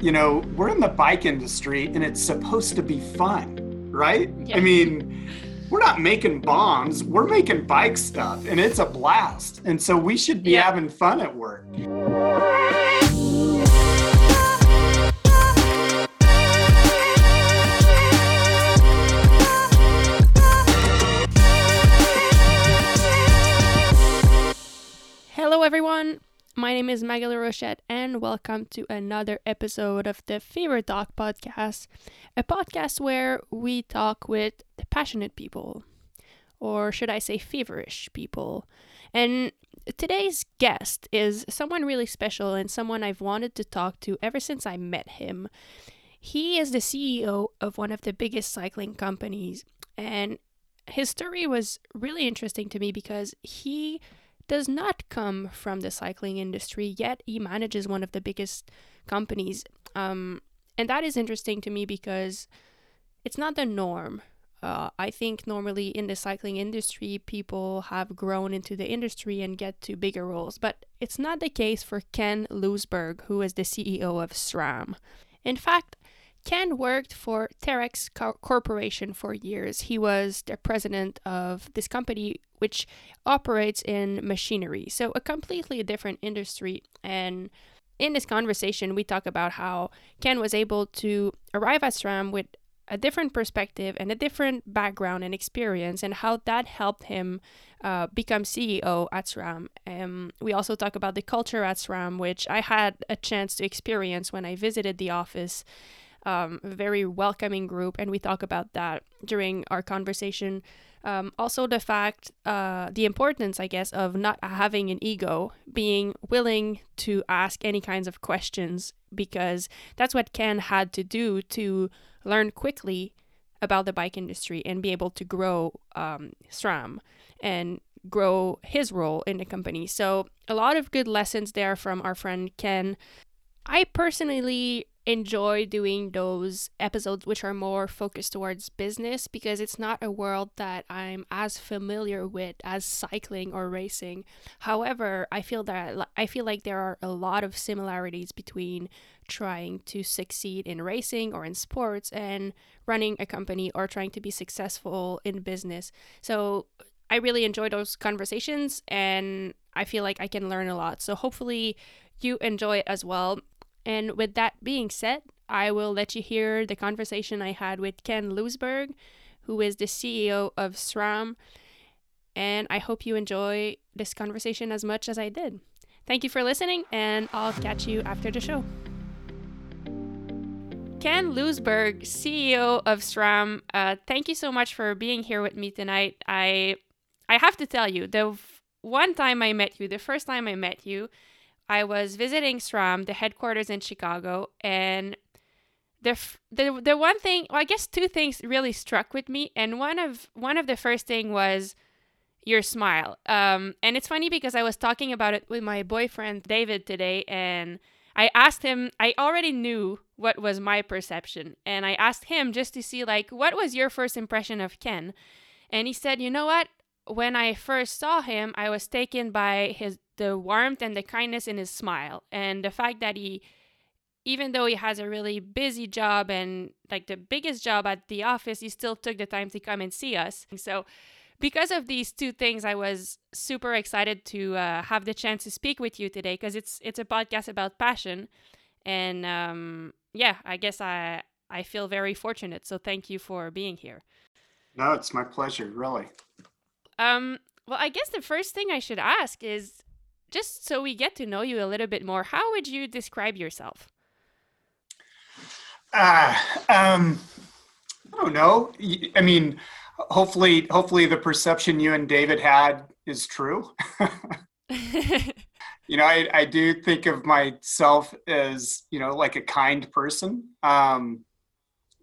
you know, we're in the bike industry and it's supposed to be fun, right? Yeah. I mean, we're not making bombs, we're making bike stuff and it's a blast. And so we should be Yeah. having fun at work. My name is Magalie Rochette, and welcome to another episode of the Fever Talk podcast, a podcast where we talk with passionate people, or should I say, feverish people. And today's guest is someone really special and someone I've wanted to talk to ever since I met him. He is the CEO of one of the biggest cycling companies, and his story was really interesting to me because he does not come from the cycling industry, yet he manages one of the biggest companies. Um, and that is interesting to me because it's not the norm. Uh, I think normally in the cycling industry, people have grown into the industry and get to bigger roles, but it's not the case for Ken Lousberg, who is the CEO of SRAM. In fact, Ken worked for Terex Co- Corporation for years. He was the president of this company, which operates in machinery. So, a completely different industry. And in this conversation, we talk about how Ken was able to arrive at SRAM with a different perspective and a different background and experience, and how that helped him uh, become CEO at SRAM. Um, we also talk about the culture at SRAM, which I had a chance to experience when I visited the office um, very welcoming group, and we talk about that during our conversation. Um, also, the fact, uh, the importance, I guess, of not having an ego, being willing to ask any kinds of questions, because that's what Ken had to do to learn quickly about the bike industry and be able to grow um, SRAM and grow his role in the company. So, a lot of good lessons there from our friend Ken. I personally enjoy doing those episodes which are more focused towards business because it's not a world that I'm as familiar with as cycling or racing. However, I feel that I feel like there are a lot of similarities between trying to succeed in racing or in sports and running a company or trying to be successful in business. So, I really enjoy those conversations and I feel like I can learn a lot. So, hopefully, you enjoy it as well. And with that being said, I will let you hear the conversation I had with Ken Lousberg, who is the CEO of SRAM. And I hope you enjoy this conversation as much as I did. Thank you for listening, and I'll catch you after the show. Ken Lousberg, CEO of SRAM, uh, thank you so much for being here with me tonight. I I have to tell you, the one time I met you, the first time I met you, I was visiting SRAM, the headquarters in Chicago, and the the the one thing, well, I guess two things really struck with me, and one of one of the first thing was your smile. Um, and it's funny because I was talking about it with my boyfriend David today, and I asked him. I already knew what was my perception, and I asked him just to see like what was your first impression of Ken, and he said, you know what. When I first saw him, I was taken by his the warmth and the kindness in his smile. And the fact that he even though he has a really busy job and like the biggest job at the office he still took the time to come and see us. So because of these two things i was super excited to uh, have the chance to speak with you today because it's it's a podcast about passion. And um, yeah i guess i i feel very fortunate. So thank you for being here. No, it's my pleasure, really. um, well i guess the first thing i should ask is just so we get to know you a little bit more, how would you describe yourself? Uh, um, I don't know. I mean, hopefully, hopefully the perception you and David had is true. you know, I, I do think of myself as, you know, like a kind person, um,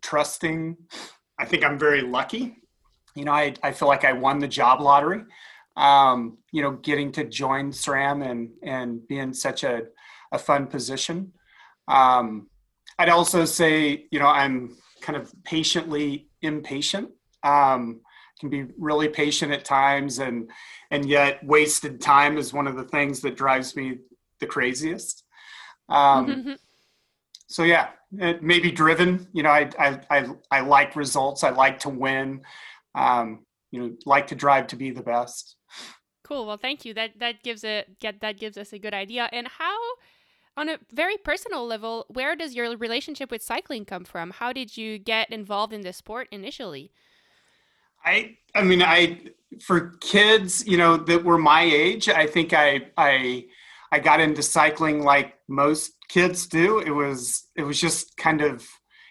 trusting. I think I'm very lucky. You know, I, I feel like I won the job lottery. Um, you know, getting to join SRAM and and be in such a, a fun position. Um, I'd also say, you know, I'm kind of patiently impatient. Um, can be really patient at times, and and yet wasted time is one of the things that drives me the craziest. Um, so yeah, it may be driven. You know, I I I, I like results. I like to win. Um, you know, like to drive to be the best. Cool. Well, thank you. That that gives a get that gives us a good idea. And how, on a very personal level, where does your relationship with cycling come from? How did you get involved in the sport initially? I I mean I for kids, you know, that were my age, I think I I I got into cycling like most kids do. It was it was just kind of,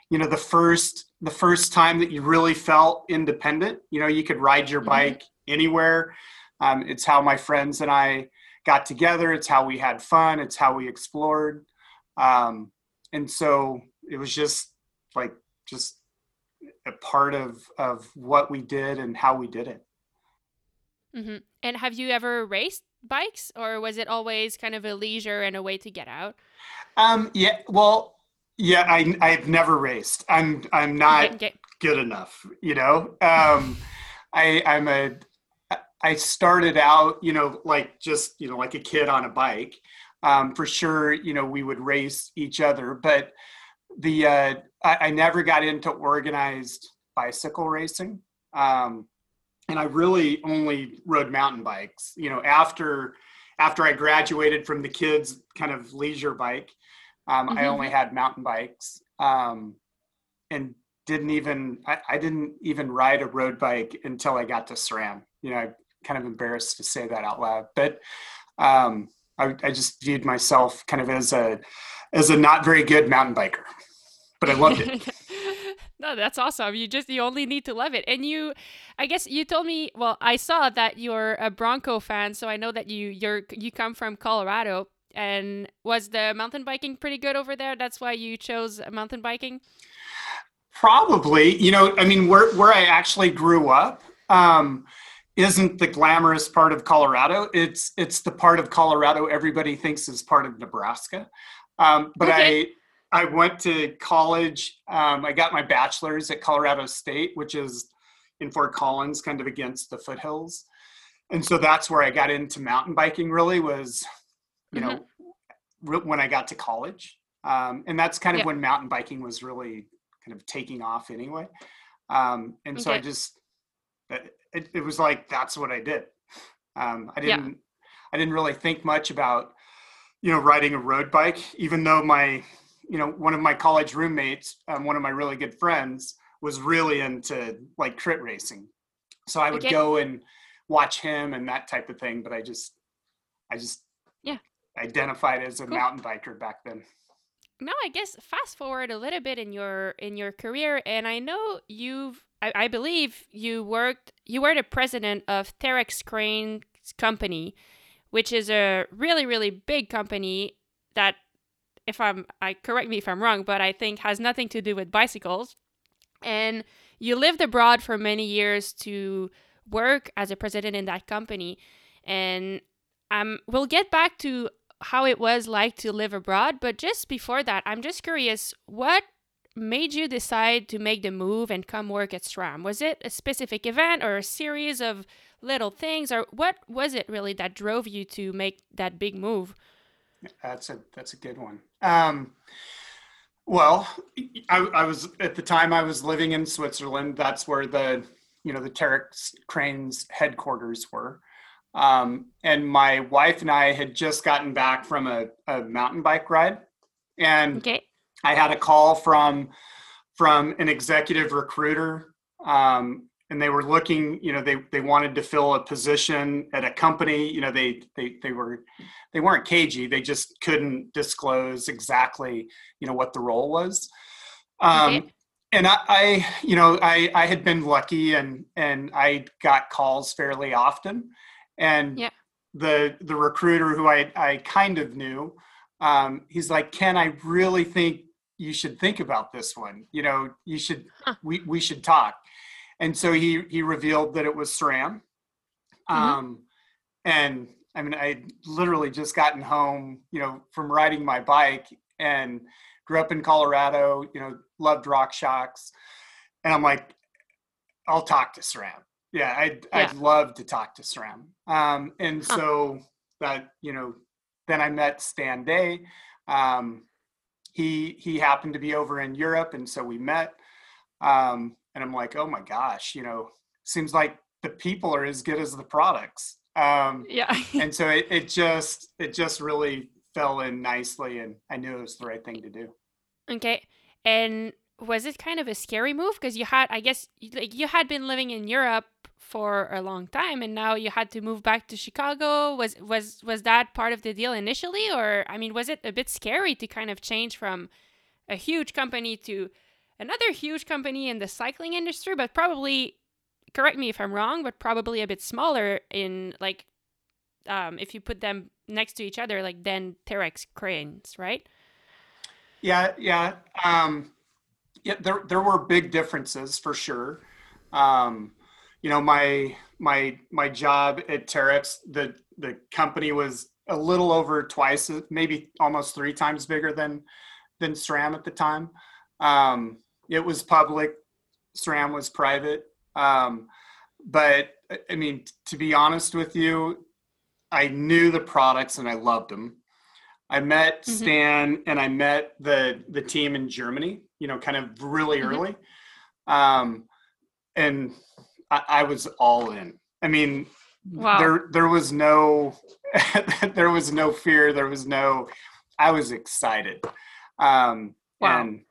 you know, the first the first time that you really felt independent. You know, you could ride your mm-hmm. bike mm-hmm. anywhere. Um, it's how my friends and I got together. It's how we had fun. It's how we explored. Um, and so it was just like just a part of of what we did and how we did it. Mm-hmm. And have you ever raced bikes, or was it always kind of a leisure and a way to get out? Um, yeah, well, yeah, I I've never raced. I'm I'm not get... good enough. You know, um, I I'm a I started out, you know, like just you know like a kid on a bike. Um, for sure, you know, we would race each other, but the uh, I, I never got into organized bicycle racing. Um, and I really only rode mountain bikes. You know, after after I graduated from the kids kind of leisure bike, um, mm-hmm. I only had mountain bikes, um, and didn't even I, I, didn't even ride a road bike until I got to SRAM. You know, I'm kind of embarrassed to say that out loud, but um, I, I just viewed myself kind of as a as a not very good mountain biker, but I loved it. No, that's awesome. You just you only need to love it. And you I guess you told me, well, I saw that you're a Bronco fan, so I know that you you're you come from Colorado and was the mountain biking pretty good over there? That's why you chose mountain biking? Probably. You know, I mean, where where I actually grew up um isn't the glamorous part of Colorado. It's it's the part of Colorado everybody thinks is part of Nebraska. Um, but okay. I I went to college. Um, I got my bachelor's at Colorado State, which is in Fort Collins, kind of against the foothills. And so that's where I got into mountain biking. Really was, you mm-hmm. know, re- when I got to college, um, and that's kind of yeah. when mountain biking was really kind of taking off anyway. Um, and okay. so I just, it, it, was like that's what I did. Um, I didn't, yeah. I didn't really think much about, you know, riding a road bike, even though my you know, one of my college roommates, um, one of my really good friends, was really into like crit racing. So I would okay. go and watch him and that type of thing. But I just, I just, yeah, identified as a cool. mountain biker back then. Now I guess fast forward a little bit in your in your career, and I know you've, I, I believe you worked, you were the president of Terex Crane Company, which is a really really big company that if I'm, I correct me if I'm wrong, but I think has nothing to do with bicycles. And you lived abroad for many years to work as a president in that company. And um, we'll get back to how it was like to live abroad. But just before that, I'm just curious what made you decide to make the move and come work at SRAM? Was it a specific event or a series of little things, or what was it really that drove you to make that big move? That's a that's a good one. Um, well, I, I, was at the time I was living in Switzerland. That's where the you know the Terex Cranes headquarters were. Um, and my wife and I had just gotten back from a, a mountain bike ride, and okay. I had a call from from an executive recruiter um, and they were looking you know they they wanted to fill a position at a company you know they they they were they weren't cagey they just couldn't disclose exactly you know what the role was um okay. and I, I you know i i had been lucky and and i got calls fairly often and yeah. the the recruiter who i i kind of knew um he's like ken i really think you should think about this one you know you should huh. we we should talk and so he he revealed that it was SRAM. Mm-hmm. Um, and I mean, I literally just gotten home, you know, from riding my bike and grew up in Colorado. You know, loved RockShox. and I'm like, I'll talk to SRAM. Yeah, I'd yeah. I'd love to talk to SRAM. Um, and huh. so that you know, then I met Stan Day. Um, he he happened to be over in Europe, and so we met. Um, and I'm like, oh my gosh, you know, seems like the people are as good as the products. Um, yeah. and so it, it just it just really fell in nicely, and I knew it was the right thing to do. Okay, and was it kind of a scary move because you had, I guess, like you had been living in Europe for a long time and now you had to move back to Chicago. Was was was that part of the deal initially? Or I mean was it a bit scary to kind of change from a huge company to another huge company in the cycling industry? But probably correct me if I'm wrong but probably a bit smaller in like um, if you put them next to each other like then Terex cranes right? Yeah yeah um yeah there there were big differences for sure. Um you know my my my job at Terex, the the company was a little over twice, maybe almost three times bigger than than SRAM at the time. Um, it was public, SRAM was private. Um, but I mean, to be honest with you, I knew the products and I loved them. I met mm-hmm. Stan and I met the the team in Germany, you know, kind of really mm-hmm. early. Um, and I, I was all in. I mean, wow. there there was no there was no fear. There was no. I was excited. Um, wow. And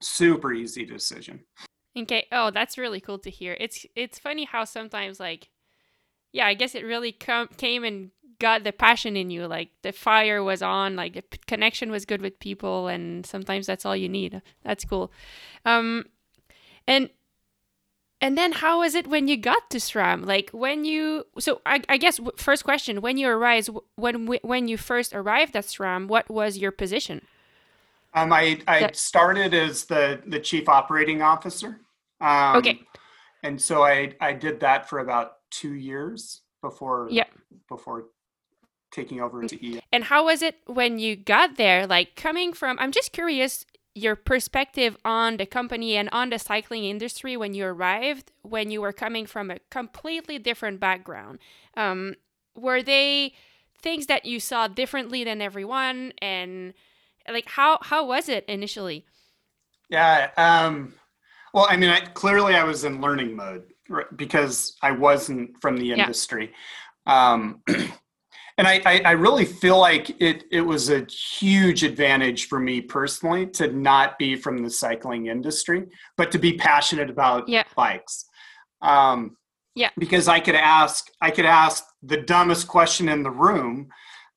super easy decision. Okay. Oh, that's really cool to hear. It's it's funny how sometimes like, yeah, I guess it really com- came and got the passion in you. Like the fire was on. Like the p- connection was good with people, and sometimes that's all you need. That's cool. Um, and and then how was it when you got to SRAM? Like when you so I, I guess first question when you arrived when when you first arrived at SRAM, what was your position? Um, I I started as the the chief operating officer. Um, okay. And so I I did that for about two years before yeah before taking over as CEO. And how was it when you got there? Like coming from I'm just curious your perspective on the company and on the cycling industry when you arrived, when you were coming from a completely different background. Um, were they things that you saw differently than everyone, and like how how was it initially? Yeah. Um, well, I mean, I, clearly I was in learning mode because I wasn't from the industry. Yeah. Um, and I, I, I really feel like it it was a huge advantage for me personally to not be from the cycling industry, but to be passionate about yeah. bikes. Um, yeah, because I could ask I could ask the dumbest question in the room,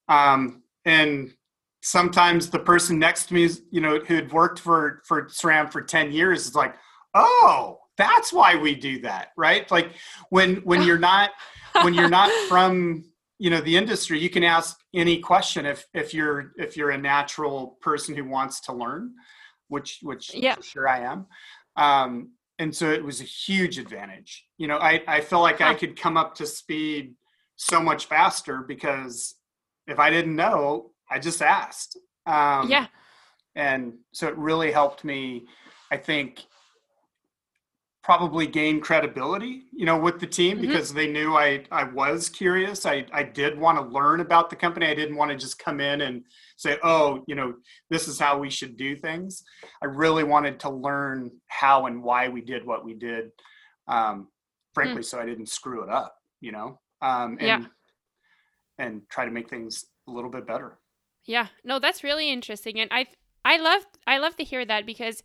um, and sometimes the person next to me, you know, who had worked for for SRAM for ten years, is like, oh, that's why we do that, right? Like when when you're not when you're not from you know the industry you can ask any question if if you're if you're a natural person who wants to learn which which yeah. sure i am. Um, and so it was a huge advantage. You know i i feel like i could come up to speed so much faster because if i didn't know i just asked. Um, yeah. and so it really helped me i think probably gain credibility, you know, with the team mm-hmm. because they knew I I was curious. I I did want to learn about the company. I didn't want to just come in and say, "Oh, you know, this is how we should do things." I really wanted to learn how and why we did what we did. Um, frankly, mm. so I didn't screw it up, you know. Um, and, yeah. And try to make things a little bit better. Yeah. No, that's really interesting, and I I love I love to hear that because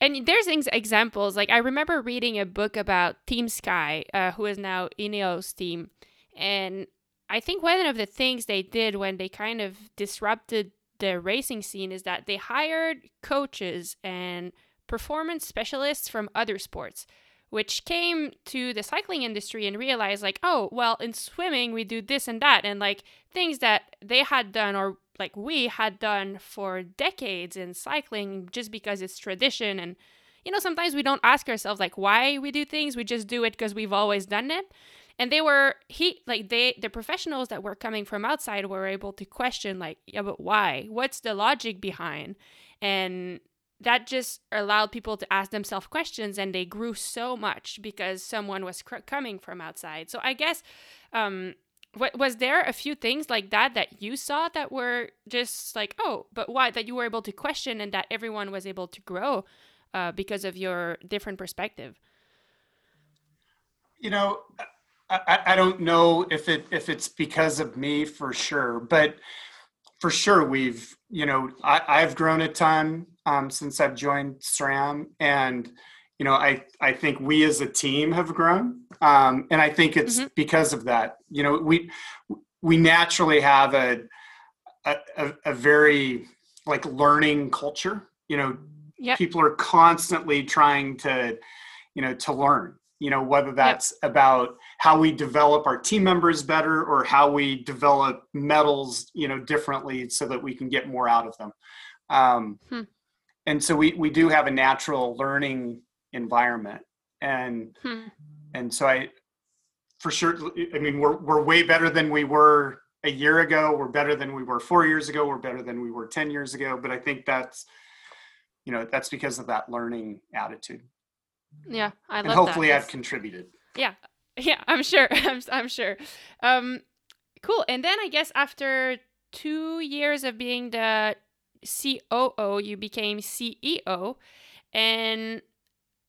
and there's examples like i remember reading a book about team sky uh, who is now ineos team. And i think one of the things they did when they kind of disrupted the racing scene is that they hired coaches and performance specialists from other sports which came to the cycling industry and realized like oh well in swimming we do this and that and like things that they had done or like we had done for decades in cycling just because it's tradition. And you know sometimes we don't ask ourselves like why we do things we just do it because we've always done it. And they were he like they the professionals that were coming from outside were able to question like yeah but why? What's the logic behind? And that just allowed people to ask themselves questions and they grew so much because someone was cr- coming from outside. So i guess um what was there a few things like that that you saw that were just like oh but why that you were able to question and that everyone was able to grow uh, because of your different perspective? You know I, I don't know if it if it's because of me for sure but for sure we've you know I, i've grown a ton um, since i've joined sram and you know i i think we as a team have grown um, and i think it's mm-hmm. because of that you know we we naturally have a a, a very like learning culture you know yep. people are constantly trying to you know to learn you know whether that's yep. about how we develop our team members better or how we develop metals you know differently so that we can get more out of them um, hmm. and so we we do have a natural learning environment. And hmm. and so i for sure i mean we're we're way better than we were a year ago. We're better than we were 4 years ago. We're better than we were 10 years ago. But i think that's you know that's because of that learning attitude. Yeah i and hopefully that. i've contributed. Yeah. Yeah i'm sure. I'm, I'm sure. Um cool. And then i guess after two years of being the coo you became ceo and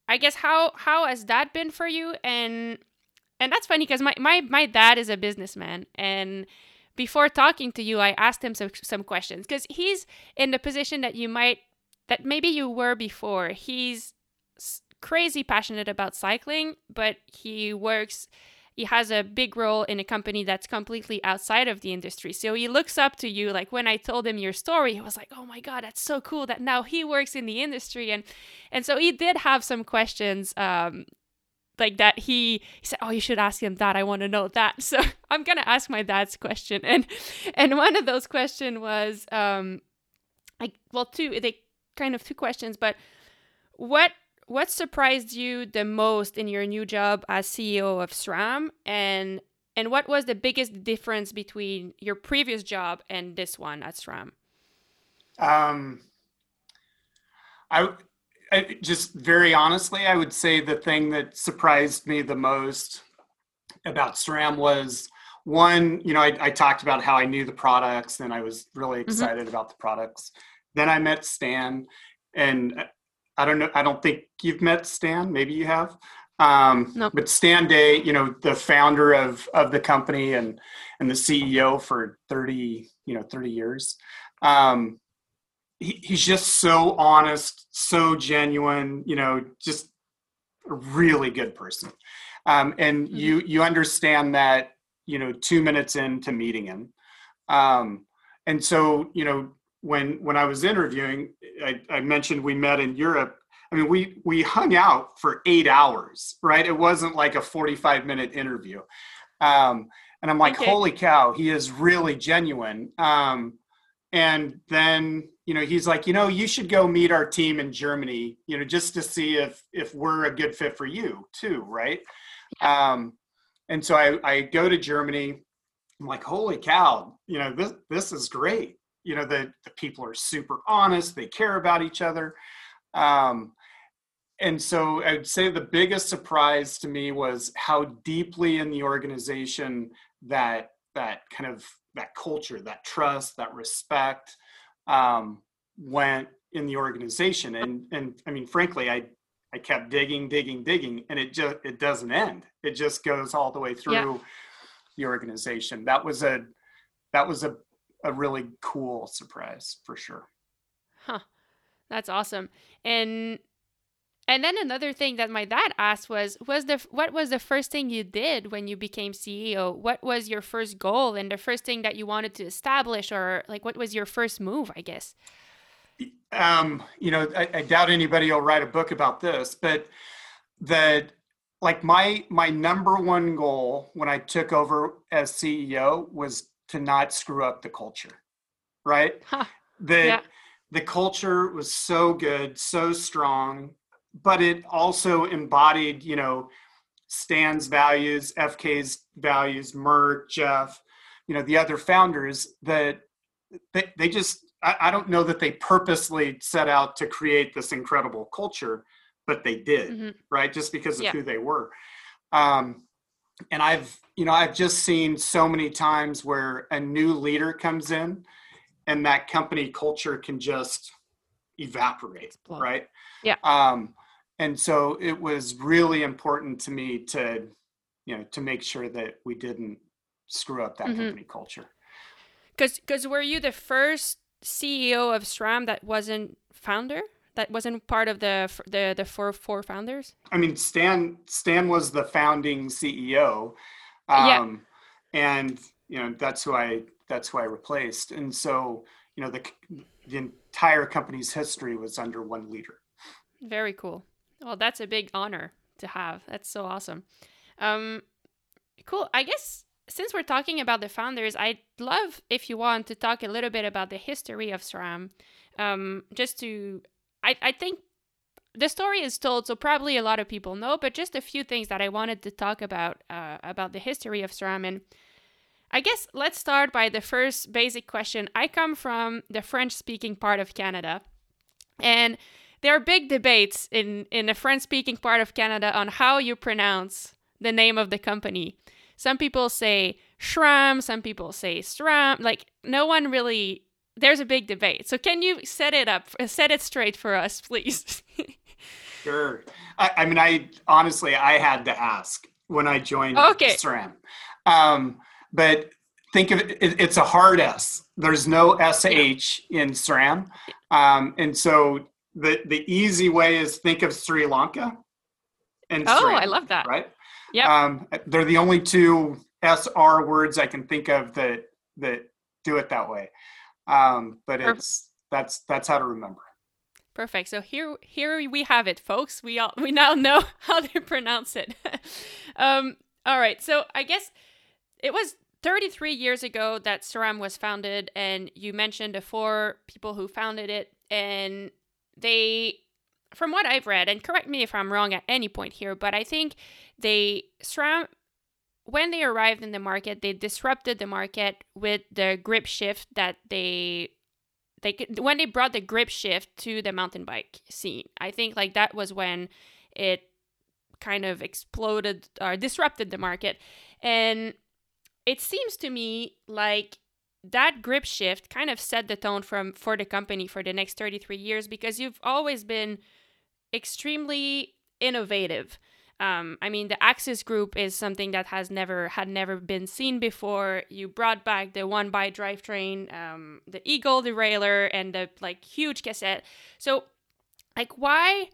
I guess how how has that been for you? And and that's funny because my, my my dad is a businessman and before talking to you, I asked him some some questions because he's in the position that you might that maybe you were before. He's crazy passionate about cycling, but he works he has a big role in a company that's completely outside of the industry. So he looks up to you. Like when I told him your story, he was like, "Oh my god, that's so cool that now he works in the industry." And and so he did have some questions um, like that he, he said oh you should ask him that i want to know that so i'm gonna ask my dad's question and and one of those questions was um like well two they kind of two questions but what what surprised you the most in your new job as CEO of SRAM and and what was the biggest difference between your previous job and this one at SRAM? Um, I, I just very honestly, I would say the thing that surprised me the most about SRAM was one, you know, I, I, talked about how I knew the products and I was really mm-hmm. excited mm-hmm. about the products. Then I met Stan, and I don't know. I don't think you've met Stan. Maybe you have. Um, no. But Stan Day, you know, the founder of of the company and and the CEO for thirty, you know, thirty years. Um, he, he's just so honest, so genuine. You know, just a really good person. Um, and mm-hmm. you you understand that you know two minutes into meeting him. Um, and so you know when when I was interviewing, I, I, mentioned we met in Europe. I mean, we we hung out for eight hours, right? It wasn't like a forty-five minute interview. Um, and I'm like, okay. holy cow, he is really genuine. Um, and then you know he's like, you know, you should go meet our team in Germany, you know, just to see if if we're a good fit for you too, right? Um, and so I, I go to Germany. I'm like, holy cow, you know, this this is great you know the, the people are super honest they care about each other. Um, and so i'd say the biggest surprise to me was how deeply in the organization that that kind of that culture that trust that respect um, went in the organization. And and i mean frankly i i kept digging digging digging and it just it doesn't end. It just goes all the way through yeah. the organization. That was a that was a a really cool surprise for sure. Huh. That's awesome. And and then another thing that my dad asked was was the what was the first thing you did when you became CEO? What was your first goal and the first thing that you wanted to establish or like what was your first move, I guess? Um, you know, I, I doubt anybody will write a book about this, but that like my my number one goal when I took over as CEO was to not screw up the culture, right? Huh. The yeah. the culture was so good, so strong, but it also embodied, you know, Stan's values, FK's values, Mert, Jeff, you know, the other founders that they, they just I, I don't know that they purposely set out to create this incredible culture, but they did, mm-hmm. right? Just because of yeah. who they were. Um, and I've you know I've just seen so many times where a new leader comes in, and that company culture can just evaporate, right? Yeah. Um, and so it was really important to me to you know to make sure that we didn't screw up that Mhm. company culture. Because because were you the first CEO of SRAM that wasn't founder? That wasn't part of the the the four four founders? I mean, Stan Stan was the founding CEO, um, Yeah. and you know that's who I that's who I replaced. And so you know the the entire company's history was under one leader. Very cool. Well, that's a big honor to have. That's so awesome. Um, cool. I guess since we're talking about the founders, I'd love if you want to talk a little bit about the history of SRAM. Um, just to, I, I think the story is told, so probably a lot of people know, but just a few things that I wanted to talk about uh, about the history of SRAM. And I guess let's start by the first basic question. I come from the French speaking part of Canada, and there are big debates in, in the French speaking part of Canada on how you pronounce the name of the company. Some people say SRAM, some people say SRAM. Like, no one really, there's a big debate. So, can you set it up, set it straight for us, please? Sure. I, I mean, I honestly I had to ask when I joined Okay. SRAM, um, but think of it, it, it's a hard S. There's no sh in SRAM, um, and so the the easy way is think of Sri Lanka. And oh, SRAM, I love that. right. Yeah. Um, they're the only two SR words I can think of that that do it that way. Um, but Perfect. it's that's that's how to remember. Perfect. So here, here we have it, folks. We all we now know how to pronounce it. um, all right. So I guess it was 33 years ago that Saram was founded, and you mentioned the four people who founded it, and they, from what I've read, and correct me if I'm wrong at any point here, but I think they Saram. When they arrived in the market, they disrupted the market with the grip shift that they they when they brought the grip shift to the mountain bike scene. I think like that was when it kind of exploded or disrupted the market. And it seems to me like that grip shift kind of set the tone from for the company for the next 33 years because you've always been extremely innovative um, I mean, the AXS Group is something that has never had never been seen before. You brought back the one by drivetrain, um, the Eagle derailleur, and the like huge cassette. So, like, why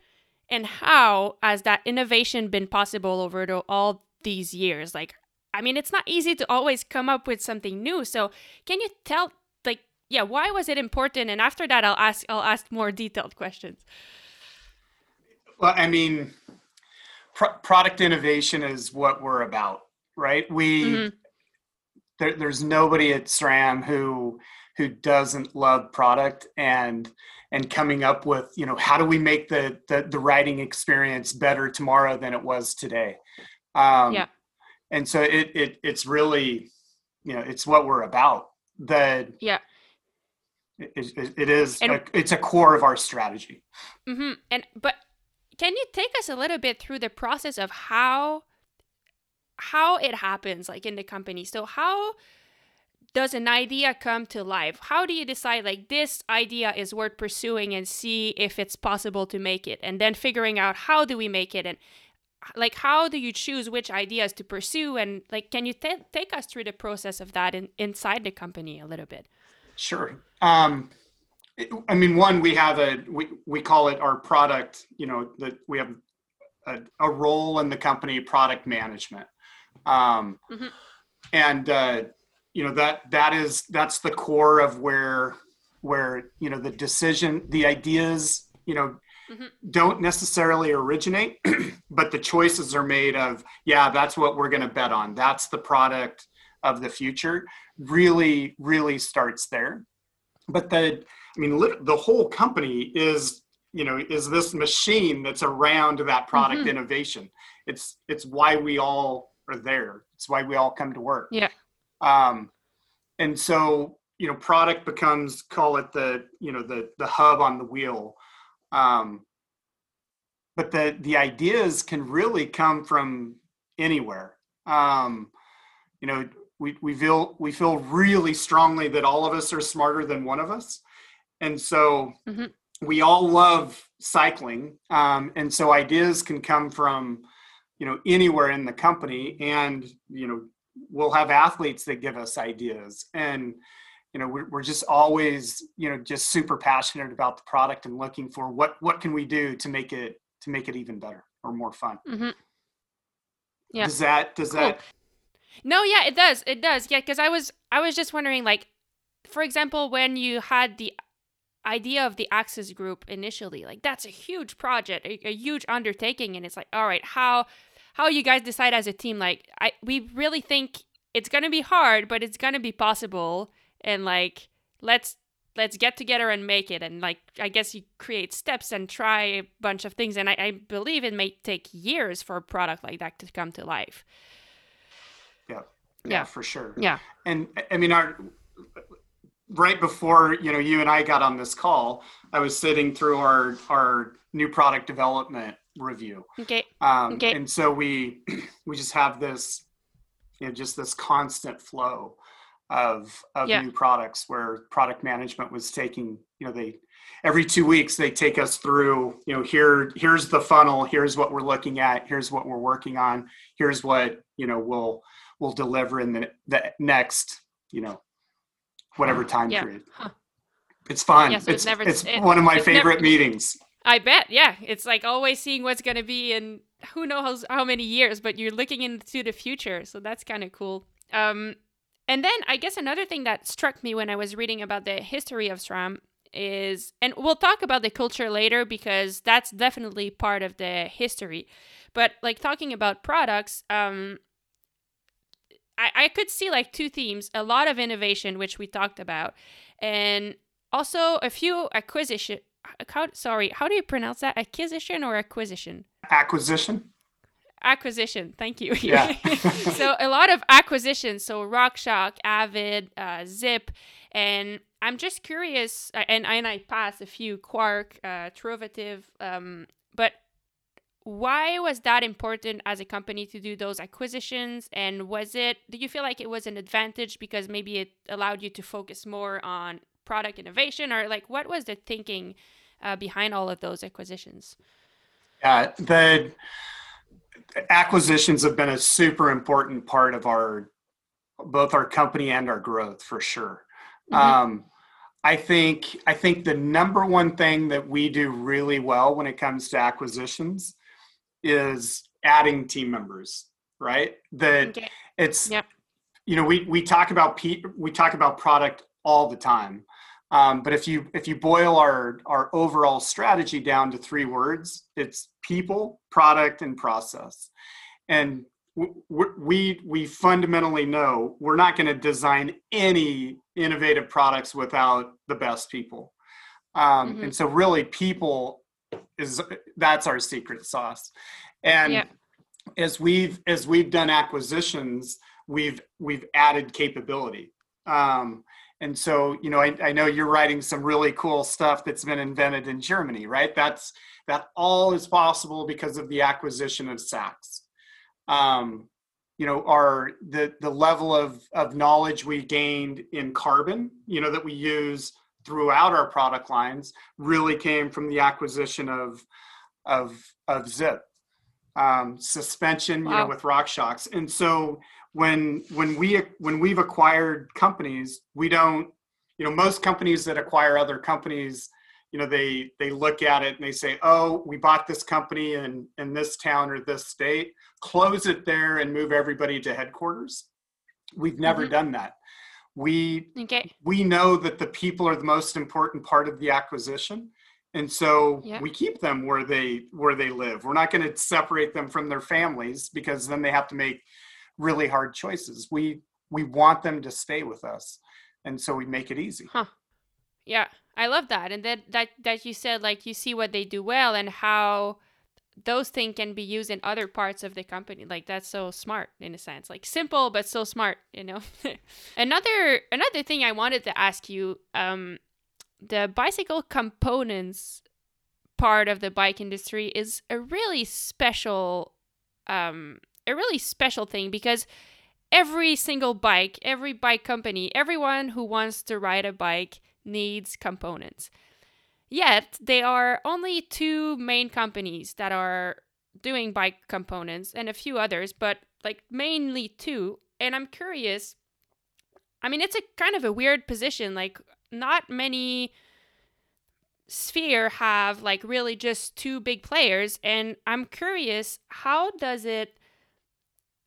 and how has that innovation been possible over the, all these years? Like, I mean, it's not easy to always come up with something new. So, can you tell, like, yeah, why was it important? And after that, I'll ask I'll ask more detailed questions. Well, I mean, pro- product innovation is what we're about, right? We Mhm. there, there's nobody at SRAM who who doesn't love product and and coming up with you know how do we make the the, the riding experience better tomorrow than it was today. Um, Yeah. And so it it it's really you know it's what we're about. The Yeah. it, it, it is And- a, it's a core of our strategy. Mm-hmm. And but can you take us a little bit through the process of how how it happens, like in the company? So how does an idea come to life? How do you decide like this idea is worth pursuing and see if it's possible to make it, and then figuring out how do we make it and like how do you choose which ideas to pursue and like can you ta take us through the process of that in, inside the company a little bit Sure. Um, I mean, one, we have a we we call it our product. You know that we have a, a role in the company, product management, um, Mhm. and uh, you know that that is that's the core of where where you know the decision, the ideas, you know, Mhm. don't necessarily originate, but the choices are made of yeah, that's what we're going to bet on. That's the product of the future really really starts there but the i mean lit- the whole company is you know is this machine that's around that product Mhm. innovation. It's it's why we all are there. It's why we all come to work. Yeah. um and so you know product becomes call it the you know the the hub on the wheel. Um but the the ideas can really come from anywhere. Um, you know, we, we feel we feel really strongly that all of us are smarter than one of us, and so mm-hmm. we all love cycling. Um, and so ideas can come from you know anywhere in the company, and you know we'll have athletes that give us ideas and you know we're, we're just always you know just super passionate about the product and looking for what what can we do to make it to make it even better or more fun mm-hmm. yeah does that does cool. that no yeah it does it does yeah because i was i was just wondering like for example when you had the idea of the AXS group initially like that's a huge project a, a huge undertaking and it's like all right how how you guys decide as a team like i we really think it's gonna be hard but it's gonna be possible and like let's let's get together and make it and like i guess you create steps and try a bunch of things and i, I believe it may take years for a product like that to come to life. Yeah. Yeah, yeah. for sure. Yeah. And i mean our right before you know you and i got on this call i was sitting through our our new product development review okay um okay. and so we we just have this you know just this constant flow of of yeah. new products where product management was taking you know they every two weeks they take us through you know here here's the funnel here's what we're looking at here's what we're working on here's what you know we'll we'll deliver in the, the next you know whatever time yeah. period huh. it's fun yeah, so it's, never, it's it, one of my favorite never, meetings i bet yeah it's like always seeing what's going to be in who knows how many years but you're looking into the future so that's kind of cool um and then I guess another thing that struck me when I was reading about the history of SRAM is, and we'll talk about the culture later because that's definitely part of the history. But like talking about products, um, I, I could see like two themes a lot of innovation, which we talked about, and also a few acquisition. How, sorry, how do you pronounce that? Acquisition or acquisition? Acquisition acquisition. Thank you. Yeah. so a lot of acquisitions. So RockShox, Avid, uh, Zipp, and I'm just curious. Uh, and and I passed a few Quarq, uh, Truvativ, um, why was that important as a company to do those acquisitions? And was it? Do you feel like it was an advantage because maybe it allowed you to focus more on product innovation, or like what was the thinking uh, behind all of those acquisitions? Yeah, the acquisitions have been a super important part of our both our company and our growth for sure. Mm-hmm. Um, I think I think the number one thing that we do really well when it comes to acquisitions is adding team members. Right? That okay. it's yep. you know we we talk about pe- we talk about product all the time, um, but if you if you boil our our overall strategy down to three words, it's people, product, and process. And we we fundamentally know we're not going to design any innovative products without the best people. Um, mm-hmm. And so, really, people is that's our secret sauce. And yeah. as we've as we've done acquisitions, we've we've added capability. Um, and so you know I, I, know you're writing some really cool stuff that's been invented in germany right that's that all is possible because of the acquisition of Sachs um, you know our the the level of of knowledge we gained in carbon you know that we use throughout our product lines really came from the acquisition of of of Zipp. Um, suspension wow. you know with RockShox and so when when we when we've acquired companies we don't you know most companies that acquire other companies you know they they look at it and they say oh we bought this company in in this town or this state. Close it there and move everybody to headquarters. We've never mm-hmm. done that we okay. we know that the people are the most important part of the acquisition and so yep. we keep them where they where they live we're not going to separate them from their families because then they have to make really hard choices. We we want them to stay with us, and so we make it easy. Huh. Yeah, I love that, and that that that you said like you see what they do well and how those things can be used in other parts of the company. Like that's so smart in a sense. Like simple but so smart you know? Another another thing i wanted to ask you um the bicycle components part of the bike industry is a really special um a really special thing because every single bike, every bike company, everyone who wants to ride a bike needs components. Yet, there are only two main companies that are doing bike components and a few others, but like mainly two. And I'm curious. I mean, it's a kind of a weird position. Like, not many sphere have like really just two big players and i'm curious how does it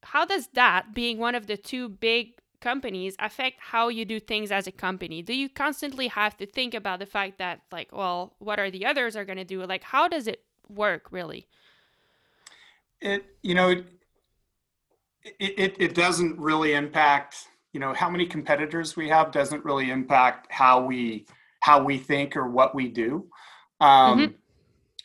how does that being one of the two big companies affect how you do things as a company? Do you constantly have to think about the fact that like well what are the others are going to do? Like how does it work really? It you know it, it it doesn't really impact you know how many competitors we have doesn't really impact how we how we think or what we do. Um mm-hmm.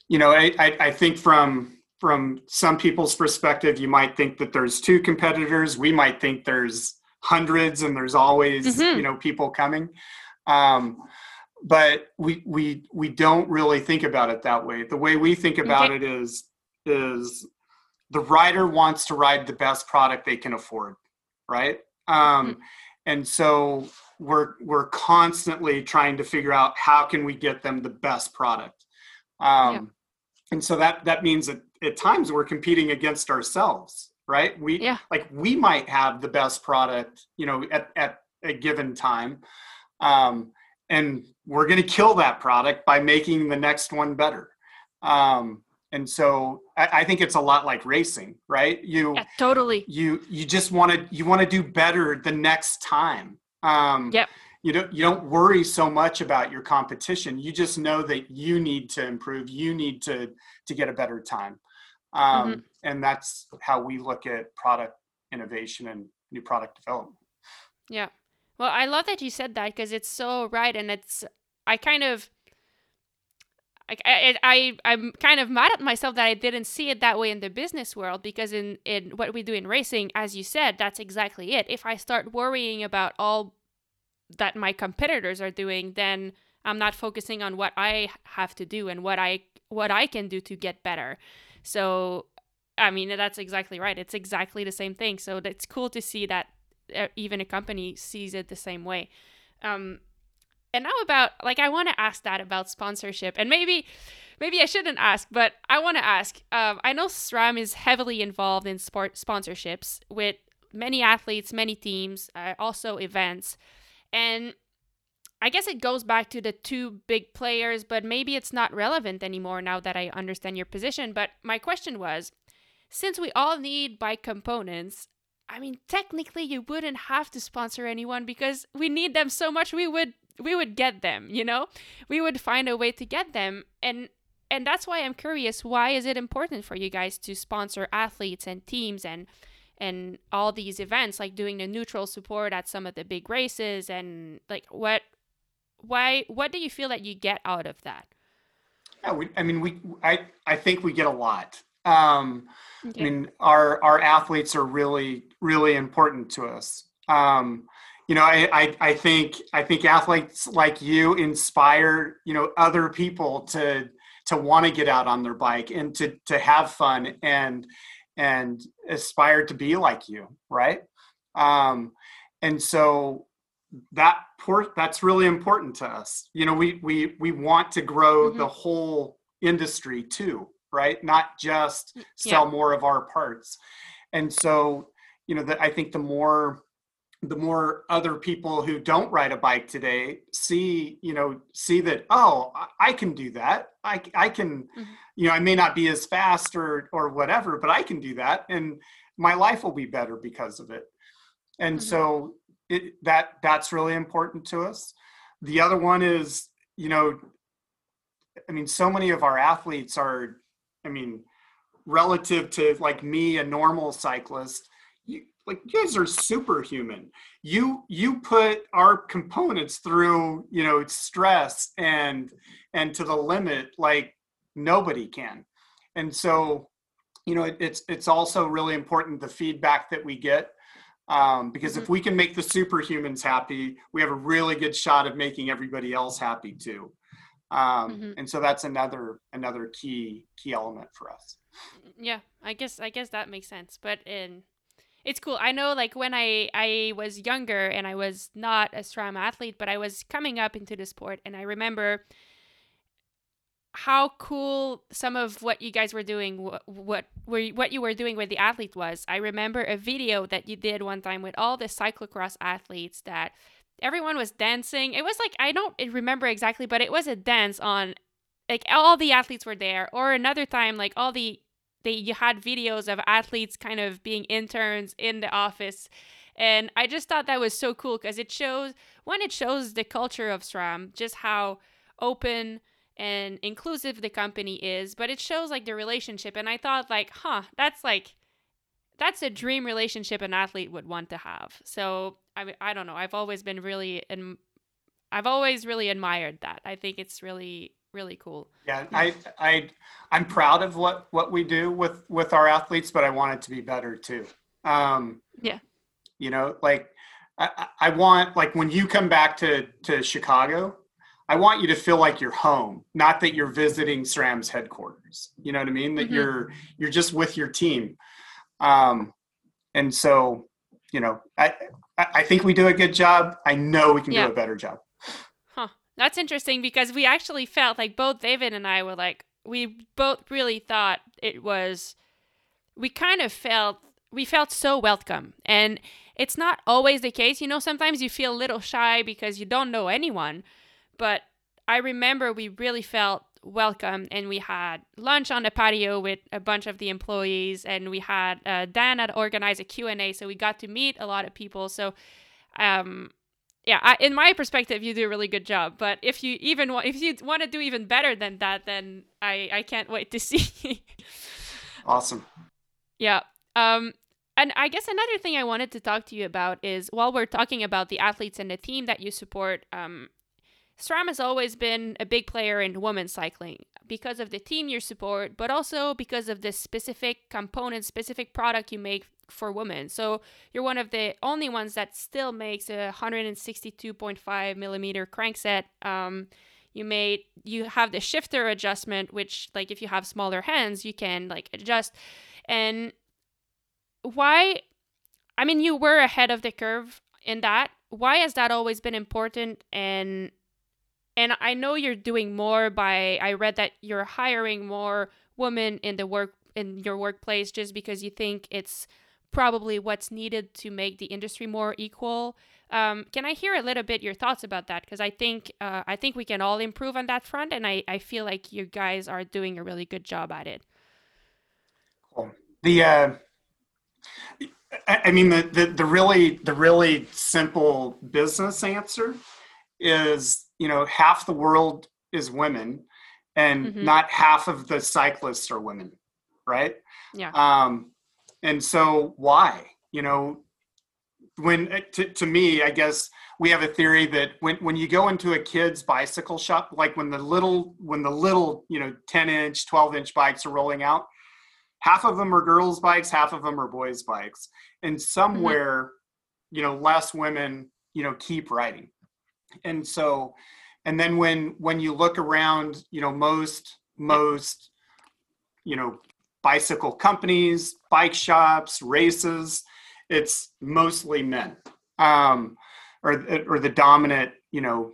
you know I, I i think from from some people's perspective you might think that there's two competitors. We might think there's hundreds and there's always mm-hmm. you know people coming um but we we we don't really think about it that way the way we think about okay. it is is the rider wants to ride the best product they can afford right um mm-hmm. and so we're we're constantly trying to figure out how can we get them the best product um yeah. and so that that means that at times we're competing against ourselves right? We yeah. like we might have the best product you know at, at a given time um, and we're going to kill that product by making the next one better. Um, and so I, I, think it's a lot like racing right? You yeah, totally. you you just want to you want to do better the next time. Um, yep. you don't you don't worry so much about your competition. You just know that you need to improve. You need to to get a better time. Um, mm-hmm. And that's how we look at product innovation and new product development. Yeah. Well i love that you said that because it's so right and it's i kind of I, I, I i'm kind of mad at myself that i didn't see it that way in the business world because in in what we do in racing as you said that's exactly it. If i start worrying about all that my competitors are doing then i'm not focusing on what i have to do and what i what i can do to get better. So, I mean, that's exactly right. It's exactly the same thing. So it's cool to see that uh, even a company sees it the same way. Um, and now about like I want to ask that about sponsorship, and maybe maybe I shouldn't ask, but I want to ask. Um, I know SRAM is heavily involved in sport sponsorships with many athletes, many teams, uh, also events, and I guess it goes back to the two big players, but maybe it's not relevant anymore now that I understand your position. But my question was since we all need bike components, I mean, technically you wouldn't have to sponsor anyone because we need them so much we would we would get them, you know? We would find a way to get them and and that's why I'm curious why is it important for you guys to sponsor athletes and teams and and all these events like doing the neutral support at some of the big races and like what why what do you feel that you get out of that yeah, we, i mean we i i think we get a lot um okay. i mean our our athletes are really really important to us um you know I, I i think i think athletes like you inspire you know other people to to want to get out on their bike and to to have fun and and aspire to be like you right um and so that port that's really important to us you know we we we want to grow mm-hmm. the whole industry too right not just sell yeah. more of our parts and so you know that i think the more the more other people who don't ride a bike today see you know see that oh i can do that i, I can mm-hmm. you know i may not be as fast or or whatever but i can do that and my life will be better because of it and mm-hmm. so it, that that's really important to us. The other one is, you know, I mean, so many of our athletes are, I mean, relative to like me, a normal cyclist, you, like you guys are superhuman. You you put our components through, you know, stress and and to the limit like nobody can. And so, you know, it, it's it's also really important the feedback that we get um, because mm-hmm. if we can make the superhumans happy, we have a really good shot of making everybody else happy too. Um, mm-hmm. And so that's another another key key element for us. Yeah, I guess I guess that makes sense. But in it's cool. I know like when I I was younger and I was not a strong athlete, but I was coming up into the sport and I remember how cool some of what you guys were doing what what were what you were doing with the athlete was. I remember a video that you did one time with all the cyclocross athletes that everyone was dancing. It was like I don't remember exactly, but it was a dance on like all the athletes were there. Or another time like all the they you had videos of athletes kind of being interns in the office. And I just thought that was so cool because it shows one, it shows the culture of SRAM, just how open and inclusive the company is, but it shows like the relationship. And I thought, like, huh, that's like, that's a dream relationship an athlete would want to have. So I, mean, I don't know. I've always been really, and I've always really admired that. I think it's really, really cool. Yeah, I, I, I'm proud of what what we do with with our athletes, but I want it to be better too. Um, yeah, you know, like I, I want like when you come back to to Chicago, I want you to feel like you're home, not that you're visiting SRAM's headquarters. You know what I mean? That mm-hmm. you're you're just with your team. Um, and so, you know, I I think we do a good job. I know we can yeah. do a better job. Huh. That's interesting because we actually felt like both David and I were like we both really thought it was we kind of felt we felt so welcome and it's not always the case you know sometimes you feel a little shy because you don't know anyone but I remember we really felt welcome and we had lunch on the patio with a bunch of the employees and we had uh, Dan had organized a Q&A so we got to meet a lot of people. So um yeah I, in my perspective you do a really good job but if you even want if you want to do even better than that then I I can't wait to see. Awesome. Yeah um and I guess another thing I wanted to talk to you about is while we're talking about the athletes and the team that you support um SRAM has always been a big player in women's cycling because of the team you support, but also because of the specific component, specific product you make for women. So you're one of the only ones that still makes a 162.5 millimeter crankset. Um, you made you have the shifter adjustment, which like if you have smaller hands, you can like adjust. And why? I mean, you were ahead of the curve in that. Why has that always been important? And and I know you're doing more by I read that you're hiring more women in the work in your workplace just because you think it's probably what's needed to make the industry more equal. Um, can I hear a little bit your thoughts about that? Because I think uh, I think we can all improve on that front, and I, I feel like you guys are doing a really good job at it. Cool. The uh, I mean the, the the really the really simple business answer is you know half the world is women and mm-hmm. not half of the cyclists are women right yeah um and so why you know when uh, to, to me i guess we have a theory that when, when you go into a kid's bicycle shop like when the little when the little you know 10 inch 12 inch bikes are rolling out half of them are girls bikes half of them are boys bikes and mm-hmm. somewhere mm-hmm. you know less women you know keep riding and so and then when when you look around you know most most you know bicycle companies bike shops races it's mostly men um, or or the dominant you know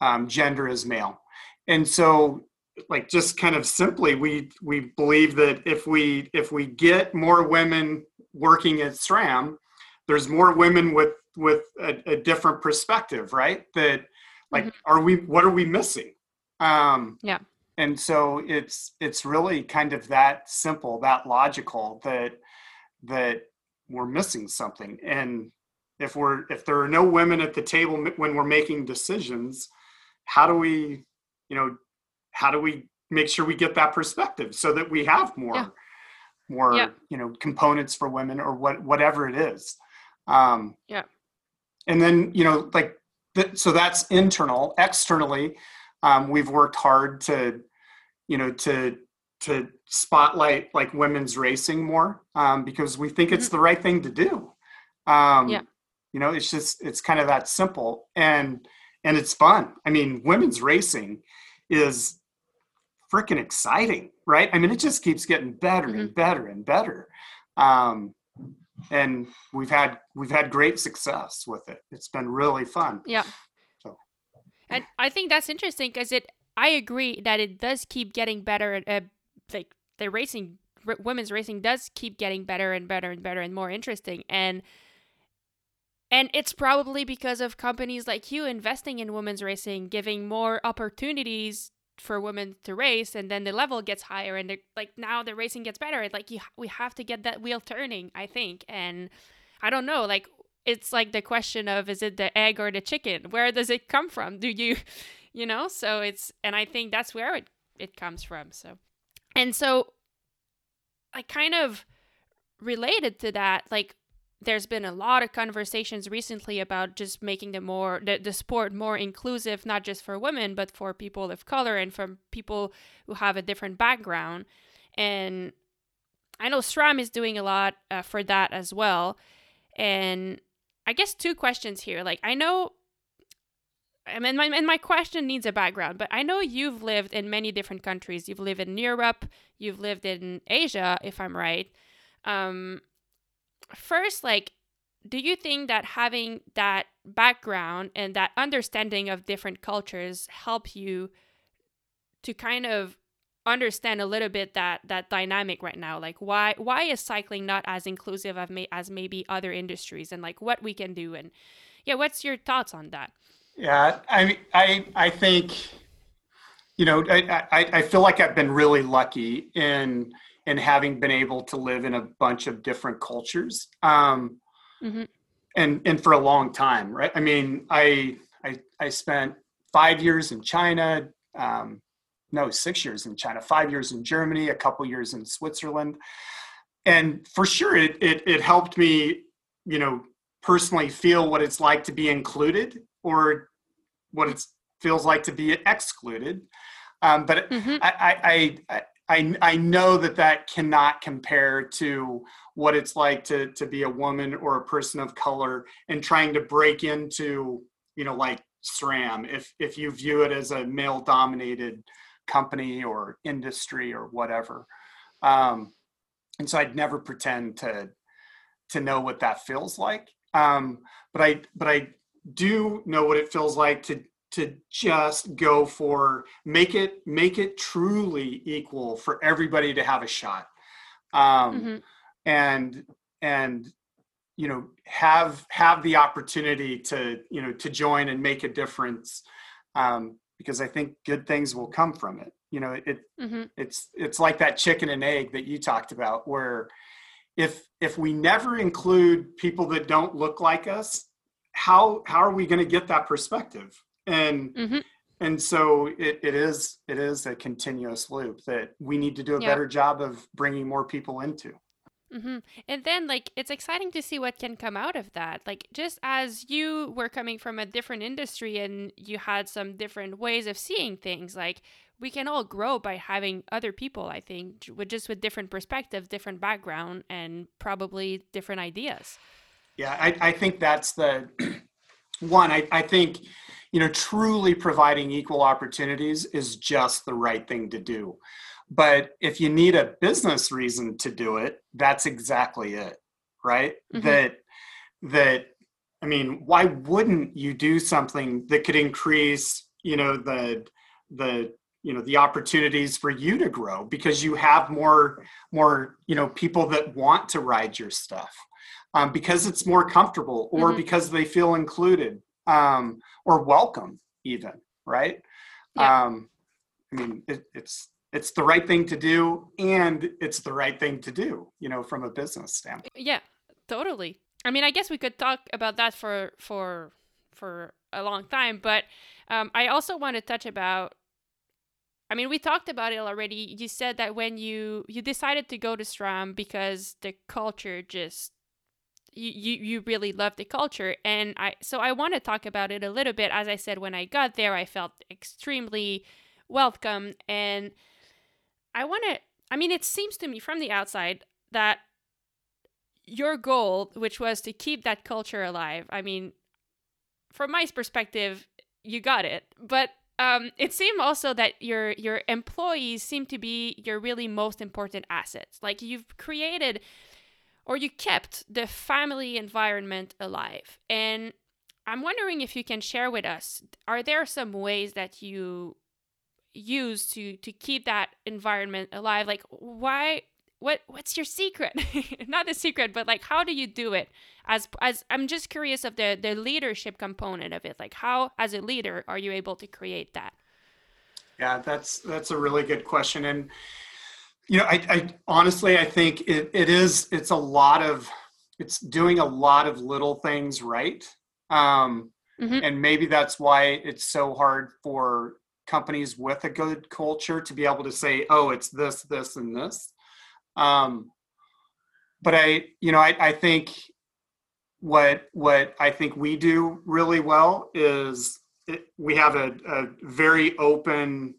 um, gender is male. And so like just kind of simply we we believe that if we if we get more women working at SRAM there's more women with with a, a different perspective right that like mm-hmm. are we what are we missing um yeah and so it's it's really kind of that simple that logical that that we're missing something and if we're if there are no women at the table when we're making decisions how do we you know how do we make sure we get that perspective so that we have more yeah. more yeah. you know components for women or what whatever it is um yeah and then you know like so that's internal externally um, we've worked hard to you know to to spotlight like women's racing more um, because we think it's mm-hmm. the right thing to do um, yeah you know it's just it's kind of that simple and and it's fun i mean women's racing is freaking exciting, right? I mean, it just keeps getting better mm-hmm. and better and better. Um, and we've had we've had great success with it. It's been really fun. Yeah. So, and I think that's interesting because it. I agree that it does keep getting better. Uh, like the racing, r- women's racing does keep getting better and better and better and more interesting. And and it's probably because of companies like you investing in women's racing, giving more opportunities for women to race, and then the level gets higher, and like now the racing gets better. Like you, we have to get that wheel turning, I think. And I don't know, like it's like the question of is it the egg or the chicken? Where does it come from? Do you, you know? So it's, and I think that's where it it comes from. So, and so, I kind of related to that, like there's been a lot of conversations recently about just making the more the, the sport more inclusive not just for women but for people of color and from people who have a different background and i know SRAM is doing a lot uh, for that as well and i guess two questions here like i know I mean, my, and my question needs a background, but I know you've lived in many different countries. You've lived in Europe, you've lived in Asia, if I'm right. Um, first, like, do you think that having that background and that understanding of different cultures help you to kind of understand a little bit that that dynamic right now? Like why why is cycling not as inclusive as, may, as maybe other industries and like what we can do? And yeah what's your thoughts on that? Yeah i i i think you know i i, I feel like i've been really lucky in and having been able to live in a bunch of different cultures um, mm-hmm. and and for a long time right i mean i i, I spent five years in china um, no six years in china five years in germany a couple years in switzerland and for sure it, it it helped me you know personally feel what it's like to be included or what it feels like to be excluded um, but mm-hmm. I, I, I, I, I know that that cannot compare to what it's like to, to be a woman or a person of color and trying to break into, you know, like SRAM, if, if you view it as a male dominated company or industry or whatever. Um, and so I'd never pretend to, to know what that feels like. Um, but I, but I do know what it feels like to to just go for make it make it truly equal for everybody to have a shot um, mm-hmm. and and you know have have the opportunity to you know to join and make a difference um, because i think good things will come from it you know it mm-hmm. it's it's like that chicken and egg that you talked about where if if we never include people that don't look like us how how are we going to get that perspective and mm-hmm. and so it, it is it is a continuous loop that we need to do a yeah. better job of bringing more people into Mm-hmm. And then, like, it's exciting to see what can come out of that. Like, just as you were coming from a different industry and you had some different ways of seeing things, like, we can all grow by having other people, I think, with just with different perspectives different background, and probably different ideas. Yeah, I, I think that's the one. I, I think you know truly providing equal opportunities is just the right thing to do but if you need a business reason to do it that's exactly it right mm-hmm. that that i mean why wouldn't you do something that could increase you know the the you know the opportunities for you to grow because you have more more you know people that want to ride your stuff um, because it's more comfortable or mm-hmm. because they feel included um, or welcome even right yeah. um, i mean it, it's it's the right thing to do and it's the right thing to do you know from a business standpoint yeah totally i mean i guess we could talk about that for for for a long time but um, i also want to touch about I mean, we talked about it already. You said that when you you decided to go to SRAM because the culture just you, you you really love the culture. And i so i want to talk about it a little bit. As i said when i got there i felt extremely welcome. And i want to i mean it seems to me from the outside that your goal which was to keep that culture alive i mean from my perspective you got it. But um, it seemed also that your your employees seem to be your really most important assets. Like you've created or you kept the family environment alive. And I'm wondering if you can share with us are there some ways that you use to to keep that environment alive? Like why what what's your secret? Not the secret, but like how do you do it? As as I'm just curious of the the leadership component of it. Like how as a leader are you able to create that? Yeah, that's that's a really good question. And you know, I, I honestly I think it, it is it's a lot of it's doing a lot of little things right. Um, mm-hmm. and maybe that's why it's so hard for companies with a good culture to be able to say, oh, it's this, this, and this um, but I, you know, I, I think what what I think we do really well is it, we have a, a very open,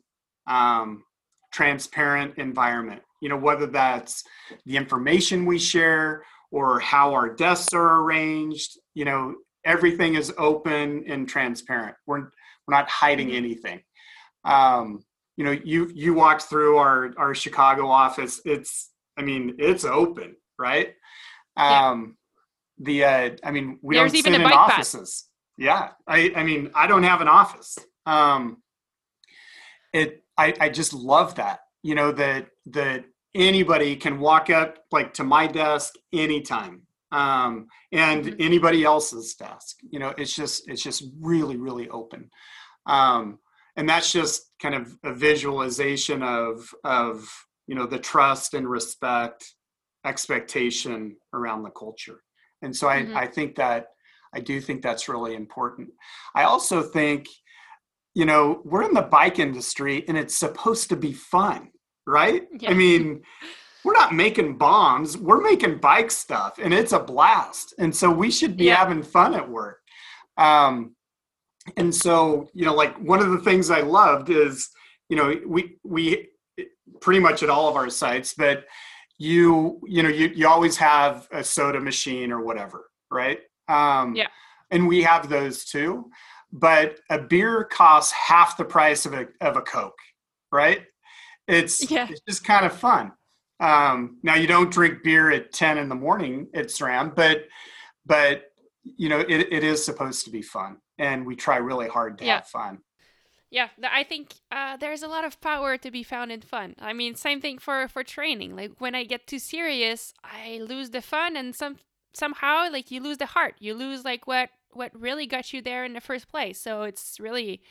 um, transparent environment. You know, whether that's the information we share or how our desks are arranged. You know, everything is open and transparent. We're we're not hiding mm-hmm. anything. Um, you know, you you walked through our our Chicago office. It's I mean, it's open, right? Um, yeah. The uh, I mean, we There's don't sit in offices. Yeah, I I mean, I don't have an office. Um, it I I just love that. You know that that anybody can walk up like to my desk anytime um, and mm-hmm. anybody else's desk you know it's just it's just really really open um, and that's just kind of a visualization of of you know the trust and respect expectation around the culture and so I, mm-hmm. I think that i do think that's really important i also think you know we're in the bike industry and it's supposed to be fun right? Yeah. i mean we're not making bombs we're making bike stuff and it's a blast. And so we should be yeah. having fun at work. Um, and so you know like one of the things i loved is you know we we pretty much at all of our sites that you you know you, you always have a soda machine or whatever right? Um, yeah. and we have those too but a beer costs half the price of a, of a coke right? It's, yeah. it's just kind of fun. Um, now you don't drink beer at 10 in the morning at SRAM, but but you know it, it is supposed to be fun and we try really hard to yeah. have fun. Yeah i think uh, there's a lot of power to be found in fun. I mean same thing for for training. Like when i get too serious i lose the fun and some somehow like you lose the heart. You lose like what what really got you there in the first place. So it's really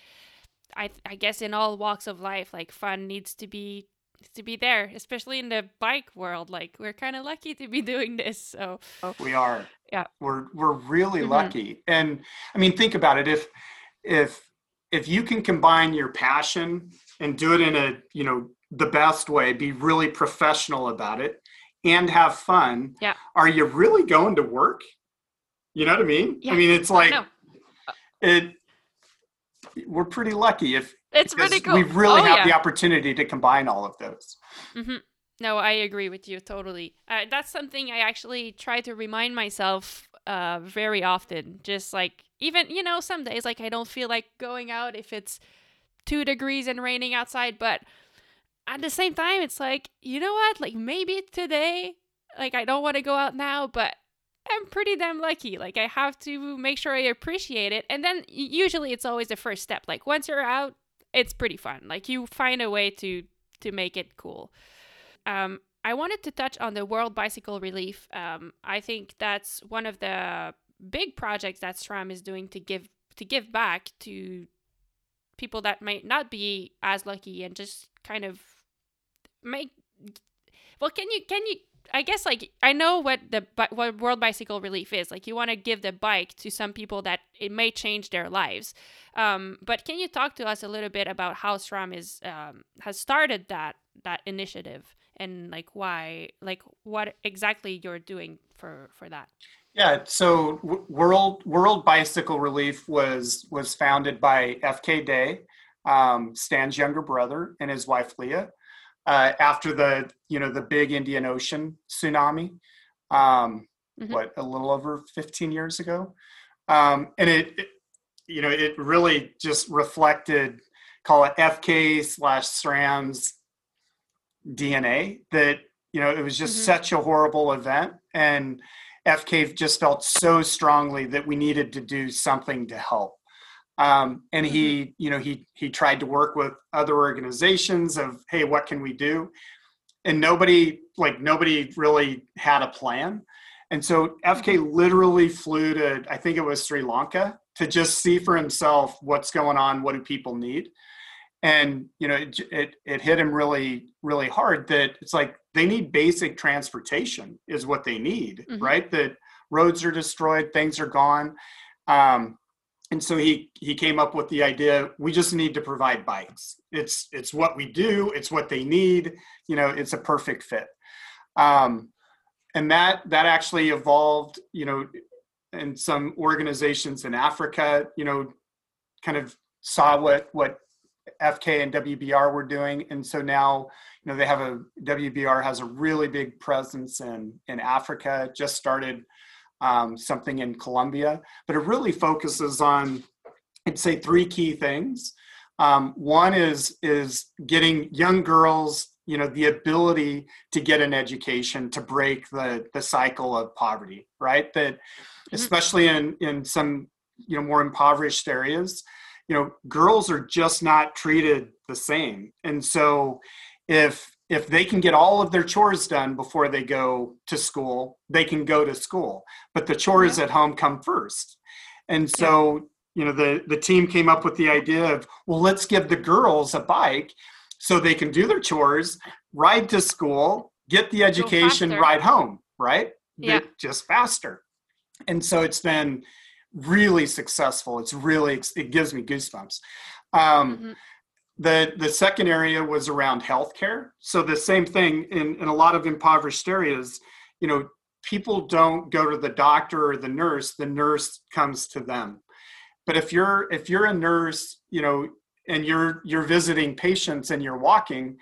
i i guess in all walks of life like fun needs to be to be there especially in the bike world. Like we're kind of lucky to be doing this so. We are. Yeah. We're we're really mm-hmm. lucky. And i mean think about it. If if if you can combine your passion and do it in a you know the best way be really professional about it and have fun yeah. are you really going to work you know what i mean? Yeah. i mean it's like it we're pretty lucky if it's cool. we really oh, have yeah. the opportunity to combine all of those. Mm-hmm. no i agree with you totally. Uh, that's something i actually try to remind myself uh, very often. Just like even you know some days like i don't feel like going out if it's two degrees and raining outside but at the same time it's like you know what? Like maybe today like i don't want to go out now but i'm pretty damn lucky like i have to make sure i appreciate it and then usually it's always the first step like once you're out it's pretty fun like you find a way to to make it cool um I wanted to touch on the World Bicycle Relief. Um, I think that's one of the big projects that SRAM is doing to give to give back to people that might not be as lucky and just kind of make well can you can you I guess like I know what the what World Bicycle Relief is. Like you want to give the bike to some people that it may change their lives. Um, but can you talk to us a little bit about how SRAM is um, has started that that initiative and like why, like what exactly you're doing for for that? Yeah, so World World Bicycle Relief was was founded by F.K. Day, um, Stan's younger brother, and his wife Leah, uh, after the you know the big Indian Ocean tsunami, um, mm-hmm. what a little over 15 years ago, um, and it, it, you know it really just reflected call it FK slash SRAM's DNA that you know it was just mm-hmm. such a horrible event and FK just felt so strongly that we needed to do something to help. Um, and he, mm-hmm. you know, he he tried to work with other organizations of, hey, what can we do? And nobody, like nobody, really had a plan. And so FK mm-hmm. literally flew to, I think it was Sri Lanka, to just see for himself what's going on, what do people need and you know it, it, it hit him really really hard that it's like they need basic transportation is what they need mm-hmm. right that roads are destroyed things are gone um, and so he he came up with the idea we just need to provide bikes. It's it's what we do it's what they need you know it's a perfect fit. Um, and that that actually evolved you know and some organizations in africa you know kind of saw what what FK and WBR were doing, and so now you know they have a WBR has a really big presence in in Africa. Just started um, something in Colombia, but it really focuses on I'd say three key things. Um, one is is getting young girls you know the ability to get an education to break the the cycle of poverty right that mm-hmm. especially in in some you know more impoverished areas you know girls are just not treated the same and so if if they can get all of their chores done before they go to school they can go to school but the chores yeah. at home come first and so you know the the team came up with the idea of well let's give the girls a bike so they can do their chores ride to school get the education ride home right yeah. just faster and so it's been really successful. It's really it gives me goosebumps. Um, mm-hmm. The the second area was around healthcare. So the same thing in in a lot of impoverished areas. You know, people don't go to the doctor or the nurse. The nurse comes to them. But if you're if you're a nurse, you know, and you're you're visiting patients and you're walking,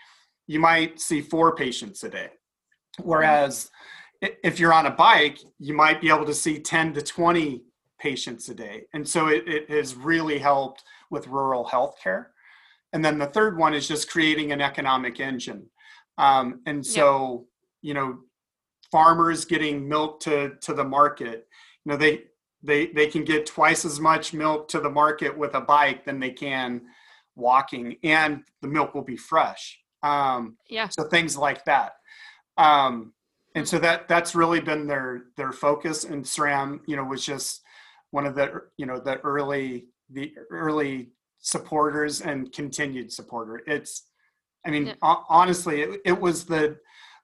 you might see four patients a day. Whereas if you're on a bike, you might be able to see 10 to 20 patients a day. And so it, it has really helped with rural healthcare. And then the third one is just creating an economic engine. Um, and so, you know, farmers getting milk to, to the market, you know, they, they, they can get twice as much milk to the market with a bike than they can walking and the milk will be fresh. Um, yeah. So things like that. Um, and so that that's really been their their focus and SRAM, you know, was just one of the you know the early the early supporters and continued supporter it's i mean yeah. honestly it, it was the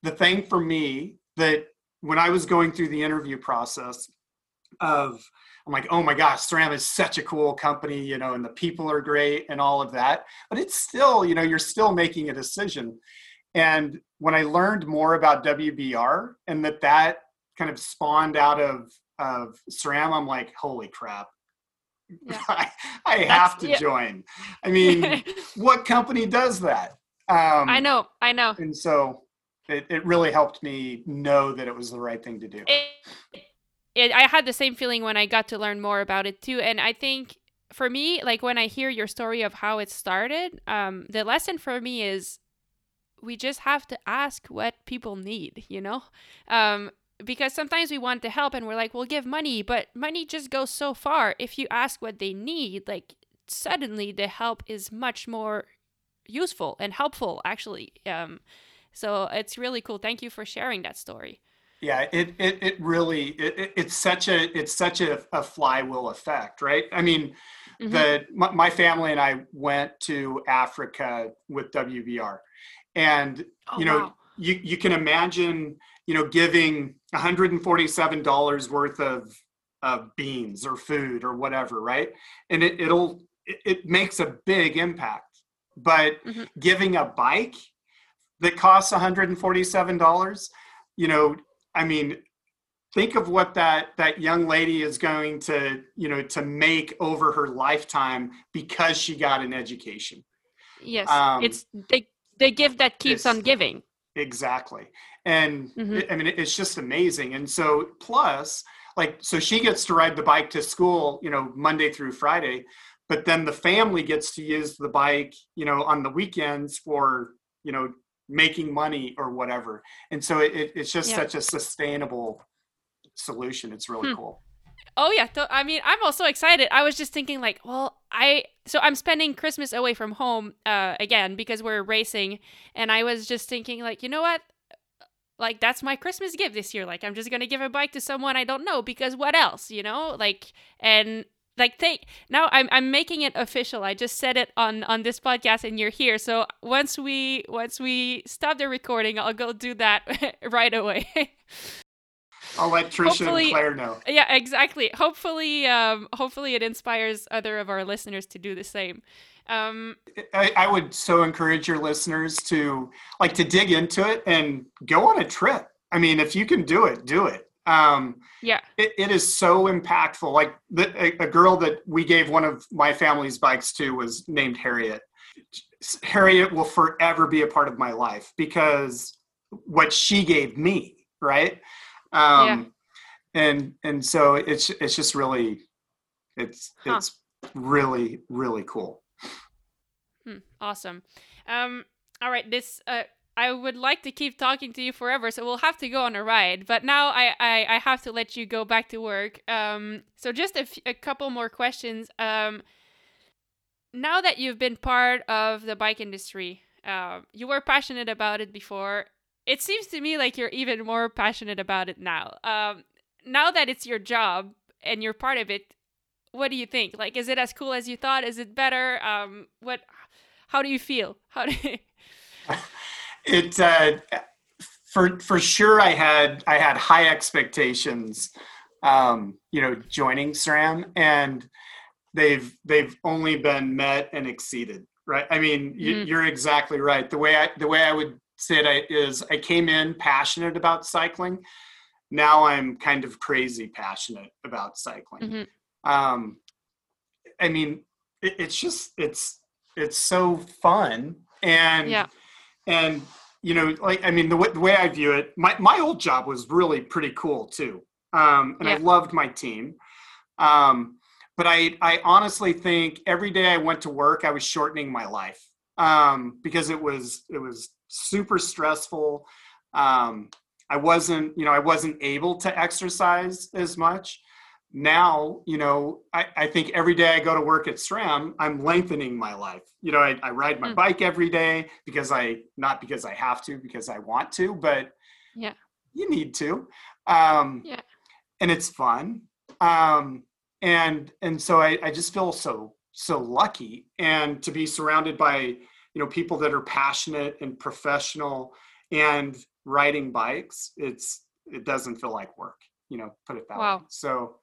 the thing for me that when i was going through the interview process of i'm like oh my gosh SRAM is such a cool company you know and the people are great and all of that but it's still you know you're still making a decision and when i learned more about wbr and that that kind of spawned out of of SRAM, I'm like, holy crap. Yeah. I, I have to yeah. join. I mean, what company does that? Um, I know, I know. And so it, it really helped me know that it was the right thing to do. It, it, I had the same feeling when I got to learn more about it too. And I think for me, like when I hear your story of how it started, um, the lesson for me is we just have to ask what people need, you know? Um, because sometimes we want to help and we're like, we'll give money, but money just goes so far. If you ask what they need, like suddenly the help is much more useful and helpful, actually. Um, so it's really cool. Thank you for sharing that story. Yeah, it it, it really it, it's such a it's such a, a flywheel effect, right? I mean, mm-hmm. the my, my family and I went to Africa with WBR, and oh, you know wow. you you can imagine you know giving $147 worth of, of beans or food or whatever, right? And it, it'll, it, it makes a big impact. But mm-hmm. giving a bike that costs $147, you know, I mean, think of what that that young lady is going to you know to make over her lifetime because she got an education yes um, it's they they give that keeps on giving exactly and mm-hmm. i mean it's just amazing and so plus like so she gets to ride the bike to school you know monday through friday but then the family gets to use the bike you know on the weekends for you know making money or whatever and so it, it's just yeah. such a sustainable solution it's really hmm. cool oh yeah i mean i'm also excited i was just thinking like well i so i'm spending christmas away from home uh, again because we're racing and i was just thinking like you know what like that's my christmas gift this year like i'm just gonna give a bike to someone i don't know because what else you know like and like take now I'm I'm making it official. I just said it on on this podcast and you're here. So once we once we stop the recording, I'll go do that right away. I'll let Trisha hopefully, and Claire know. Yeah, exactly. Hopefully um hopefully it inspires other of our listeners to do the same. Um I, I would so encourage your listeners to like to dig into it and go on a trip. I mean, if you can do it, do it. Um, yeah, it, it is so impactful. Like the, a, a girl that we gave one of my family's bikes to was named Harriet. Harriet will forever be a part of my life because what she gave me, right? Um, yeah. And and so it's it's just really, it's huh. it's really really cool. Hmm, awesome. Um, all right, this uh, I would like to keep talking to you forever, so we'll have to go on a ride. But now I, I, I have to let you go back to work. Um, so just a, f- a couple more questions. Um, now that you've been part of the bike industry, uh, you were passionate about it before. It seems to me like you're even more passionate about it now. Um, now that it's your job and you're part of it, what do you think? Like, is it as cool as you thought? Is it better? Um, what? How do you feel? How do? You- it uh, for for sure I had I had high expectations um, you know joining SRAM and they've they've only been met and exceeded right I mean mm-hmm. you're exactly right the way I the way I would say it is I came in passionate about cycling now I'm kind of crazy passionate about cycling mm-hmm. um, I mean it, it's just it's it's so fun and yeah and you know like i mean the, w- the way i view it my, my old job was really pretty cool too um, and yeah. i loved my team um, but I, I honestly think every day i went to work i was shortening my life um, because it was it was super stressful um, i wasn't you know i wasn't able to exercise as much now, you know, I, I think every day I go to work at SRAM, I'm lengthening my life. You know, I, I ride my mm. bike every day because I, not because I have to, because I want to, but yeah, you need to. Um, yeah. And it's fun. Um, and, and so I, I just feel so, so lucky and to be surrounded by, you know, people that are passionate and professional and riding bikes. It's, it doesn't feel like work, you know, put it that wow. way. So,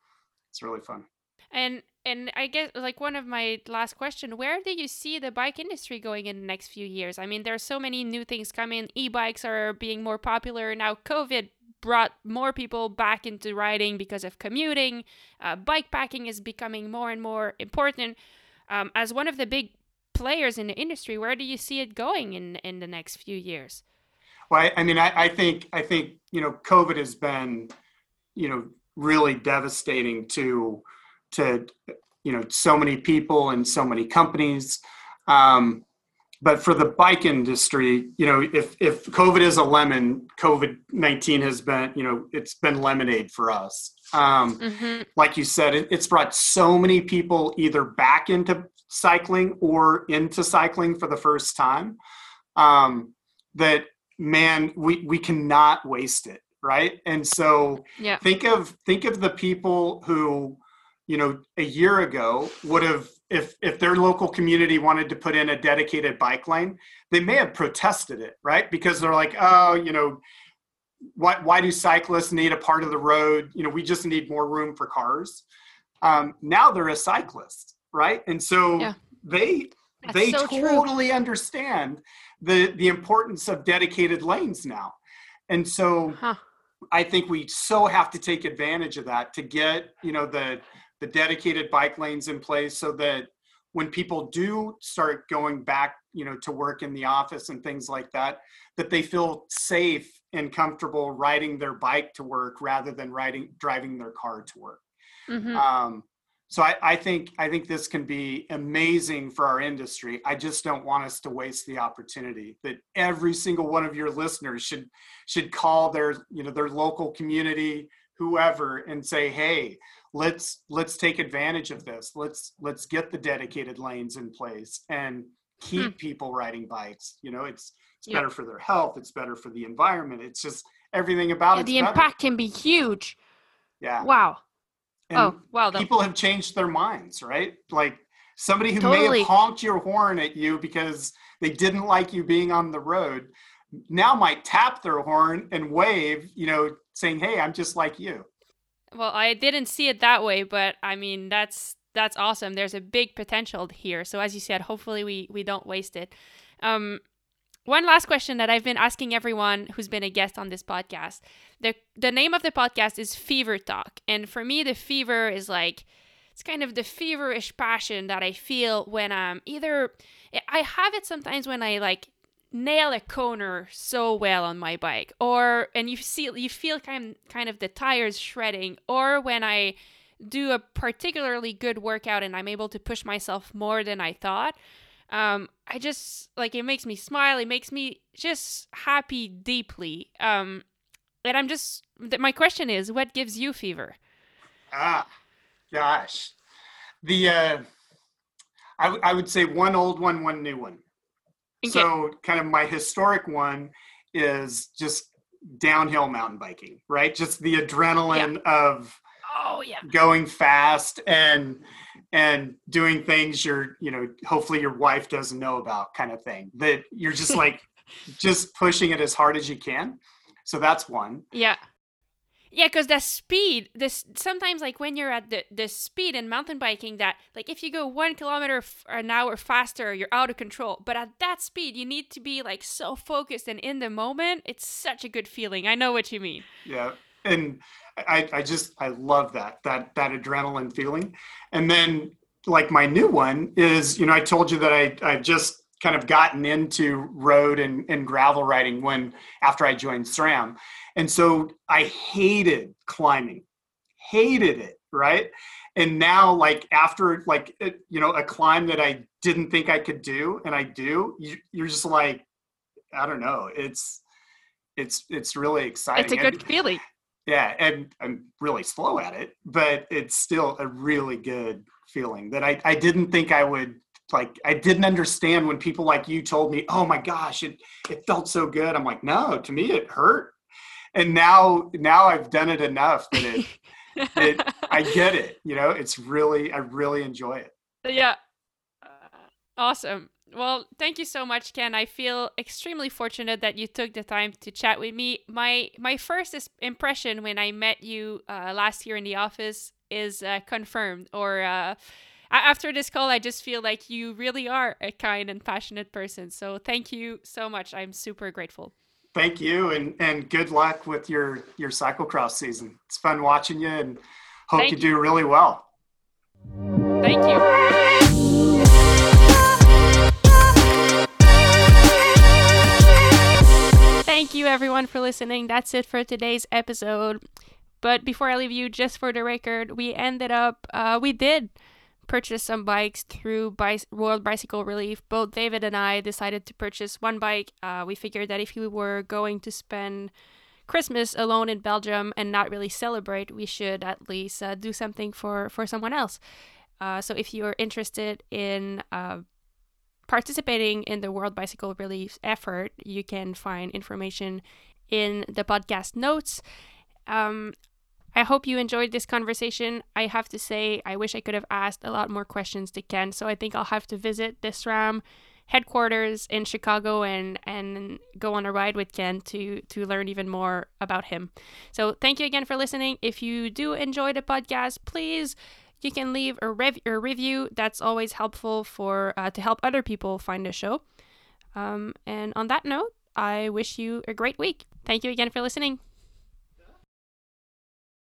it's really fun. And and I guess like one of my last question, where do you see the bike industry going in the next few years? I mean, there's so many new things coming. E-bikes are being more popular now. COVID brought more people back into riding because of commuting. Uh, bike packing is becoming more and more important. Um, as one of the big players in the industry, where do you see it going in in the next few years? Well, I, I mean, I, I think I think you know, COVID has been, you know, really devastating to to you know so many people and so many companies. Um, but for the bike industry you know if if covid is a lemon covid-19 has been you know it's been lemonade for us. Um, mm-hmm. like you said it, it's brought so many people either back into cycling or into cycling for the first time um, that man we we cannot waste it right and so yeah. think of think of the people who you know a year ago would have if if their local community wanted to put in a dedicated bike lane they may have protested it right because they're like oh you know why, why do cyclists need a part of the road you know we just need more room for cars um, now they're a cyclist right and so yeah. they That's they so totally true. understand the the importance of dedicated lanes now and so huh. I think we so have to take advantage of that to get you know the the dedicated bike lanes in place so that when people do start going back you know to work in the office and things like that that they feel safe and comfortable riding their bike to work rather than riding driving their car to work mm-hmm. um, so I, I, think I think this can be amazing for our industry. I just don't want us to waste the opportunity that every single one of your listeners should should call their you know their local community, whoever, and say, hey, let's let's take advantage of this. Let's let's get the dedicated lanes in place and keep hmm. people riding bikes. You know, it's it's better for their health. It's better for the environment. It's just everything about yeah, it. The impact can be huge. Yeah. Wow. And oh, wow. People have changed their minds, right? Like somebody who totally. may have honked your horn at you because they didn't like you being on the road now might tap their horn and wave, you know, saying, "Hey, I'm just like you." Well, I didn't see it that way, but I mean, that's that's awesome. There's a big potential here. So as you said, hopefully we we don't waste it. Um, one last question that I've been asking everyone who's been a guest on this podcast. The the name of the podcast is Fever Talk. And for me the fever is like it's kind of the feverish passion that I feel when I'm either I have it sometimes when I like nail a corner so well on my bike or and you see you feel kind kind of the tires shredding or when I do a particularly good workout and I'm able to push myself more than I thought um, I just like it makes me smile. It makes me just happy deeply. Um, and I'm just my question is, what gives you fever? Ah, gosh, the uh, I, w- I would say one old one, one new one. Okay. So kind of my historic one is just downhill mountain biking, right? Just the adrenaline yeah. of oh yeah going fast and and doing things you're you know hopefully your wife doesn't know about kind of thing that you're just like just pushing it as hard as you can. So that's one. Yeah. Yeah because the speed this sometimes like when you're at the the speed in mountain biking that like if you go one kilometer f- an hour faster you're out of control. But at that speed you need to be like so focused and in the moment it's such a good feeling. I know what you mean. Yeah and I, I just I love that that that adrenaline feeling. And then like my new one is, you know, I told you that I I just kind of gotten into road and, and gravel riding when after I joined SRAM. And so I hated climbing, hated it, right? And now like after like uh, you know a climb that I didn't think I could do and I do, you, you're just like I don't know, it's it's it's really exciting. It's a good and, feeling yeah and i'm really slow at it but it's still a really good feeling that i, I didn't think i would like i didn't understand when people like you told me oh my gosh it it felt so good. I'm like no to me it hurt. And now now i've done it enough that it, it i get it you know it's really i really enjoy it. Yeah. Uh, awesome well, thank you so much, Ken. I feel extremely fortunate that you took the time to chat with me. My my first impression when I met you uh, last year in the office is uh, confirmed. Or uh, after this call, I just feel like you really are a kind and passionate person. So thank you so much. I'm super grateful. Thank you, and and good luck with your your cyclocross season. It's fun watching you, and hope you, you do really well. Thank you. Thank you everyone for listening. That's it for today's episode. But before I leave you, just for the record, we ended up, uh, we did purchase some bikes through Bi- World Bicycle Relief. Both David and I decided to purchase one bike. Uh, we figured that if we were going to spend Christmas alone in Belgium and not really celebrate, we should at least uh, do something for, for someone else. Uh, so if you're interested in uh, participating in the World Bicycle Relief effort, you can find information in the podcast notes. Um, I hope you enjoyed this conversation. I have to say, I wish I could have asked a lot more questions to Ken, so I think I'll have to visit the SRAM headquarters in Chicago and and go on a ride with Ken to to learn even more about him. So thank you again for listening. If you do enjoy the podcast, please you can leave a, rev- a review. That's always helpful for uh, to help other people find the show. Um, and on that note, I wish you a great week. Thank you again for listening.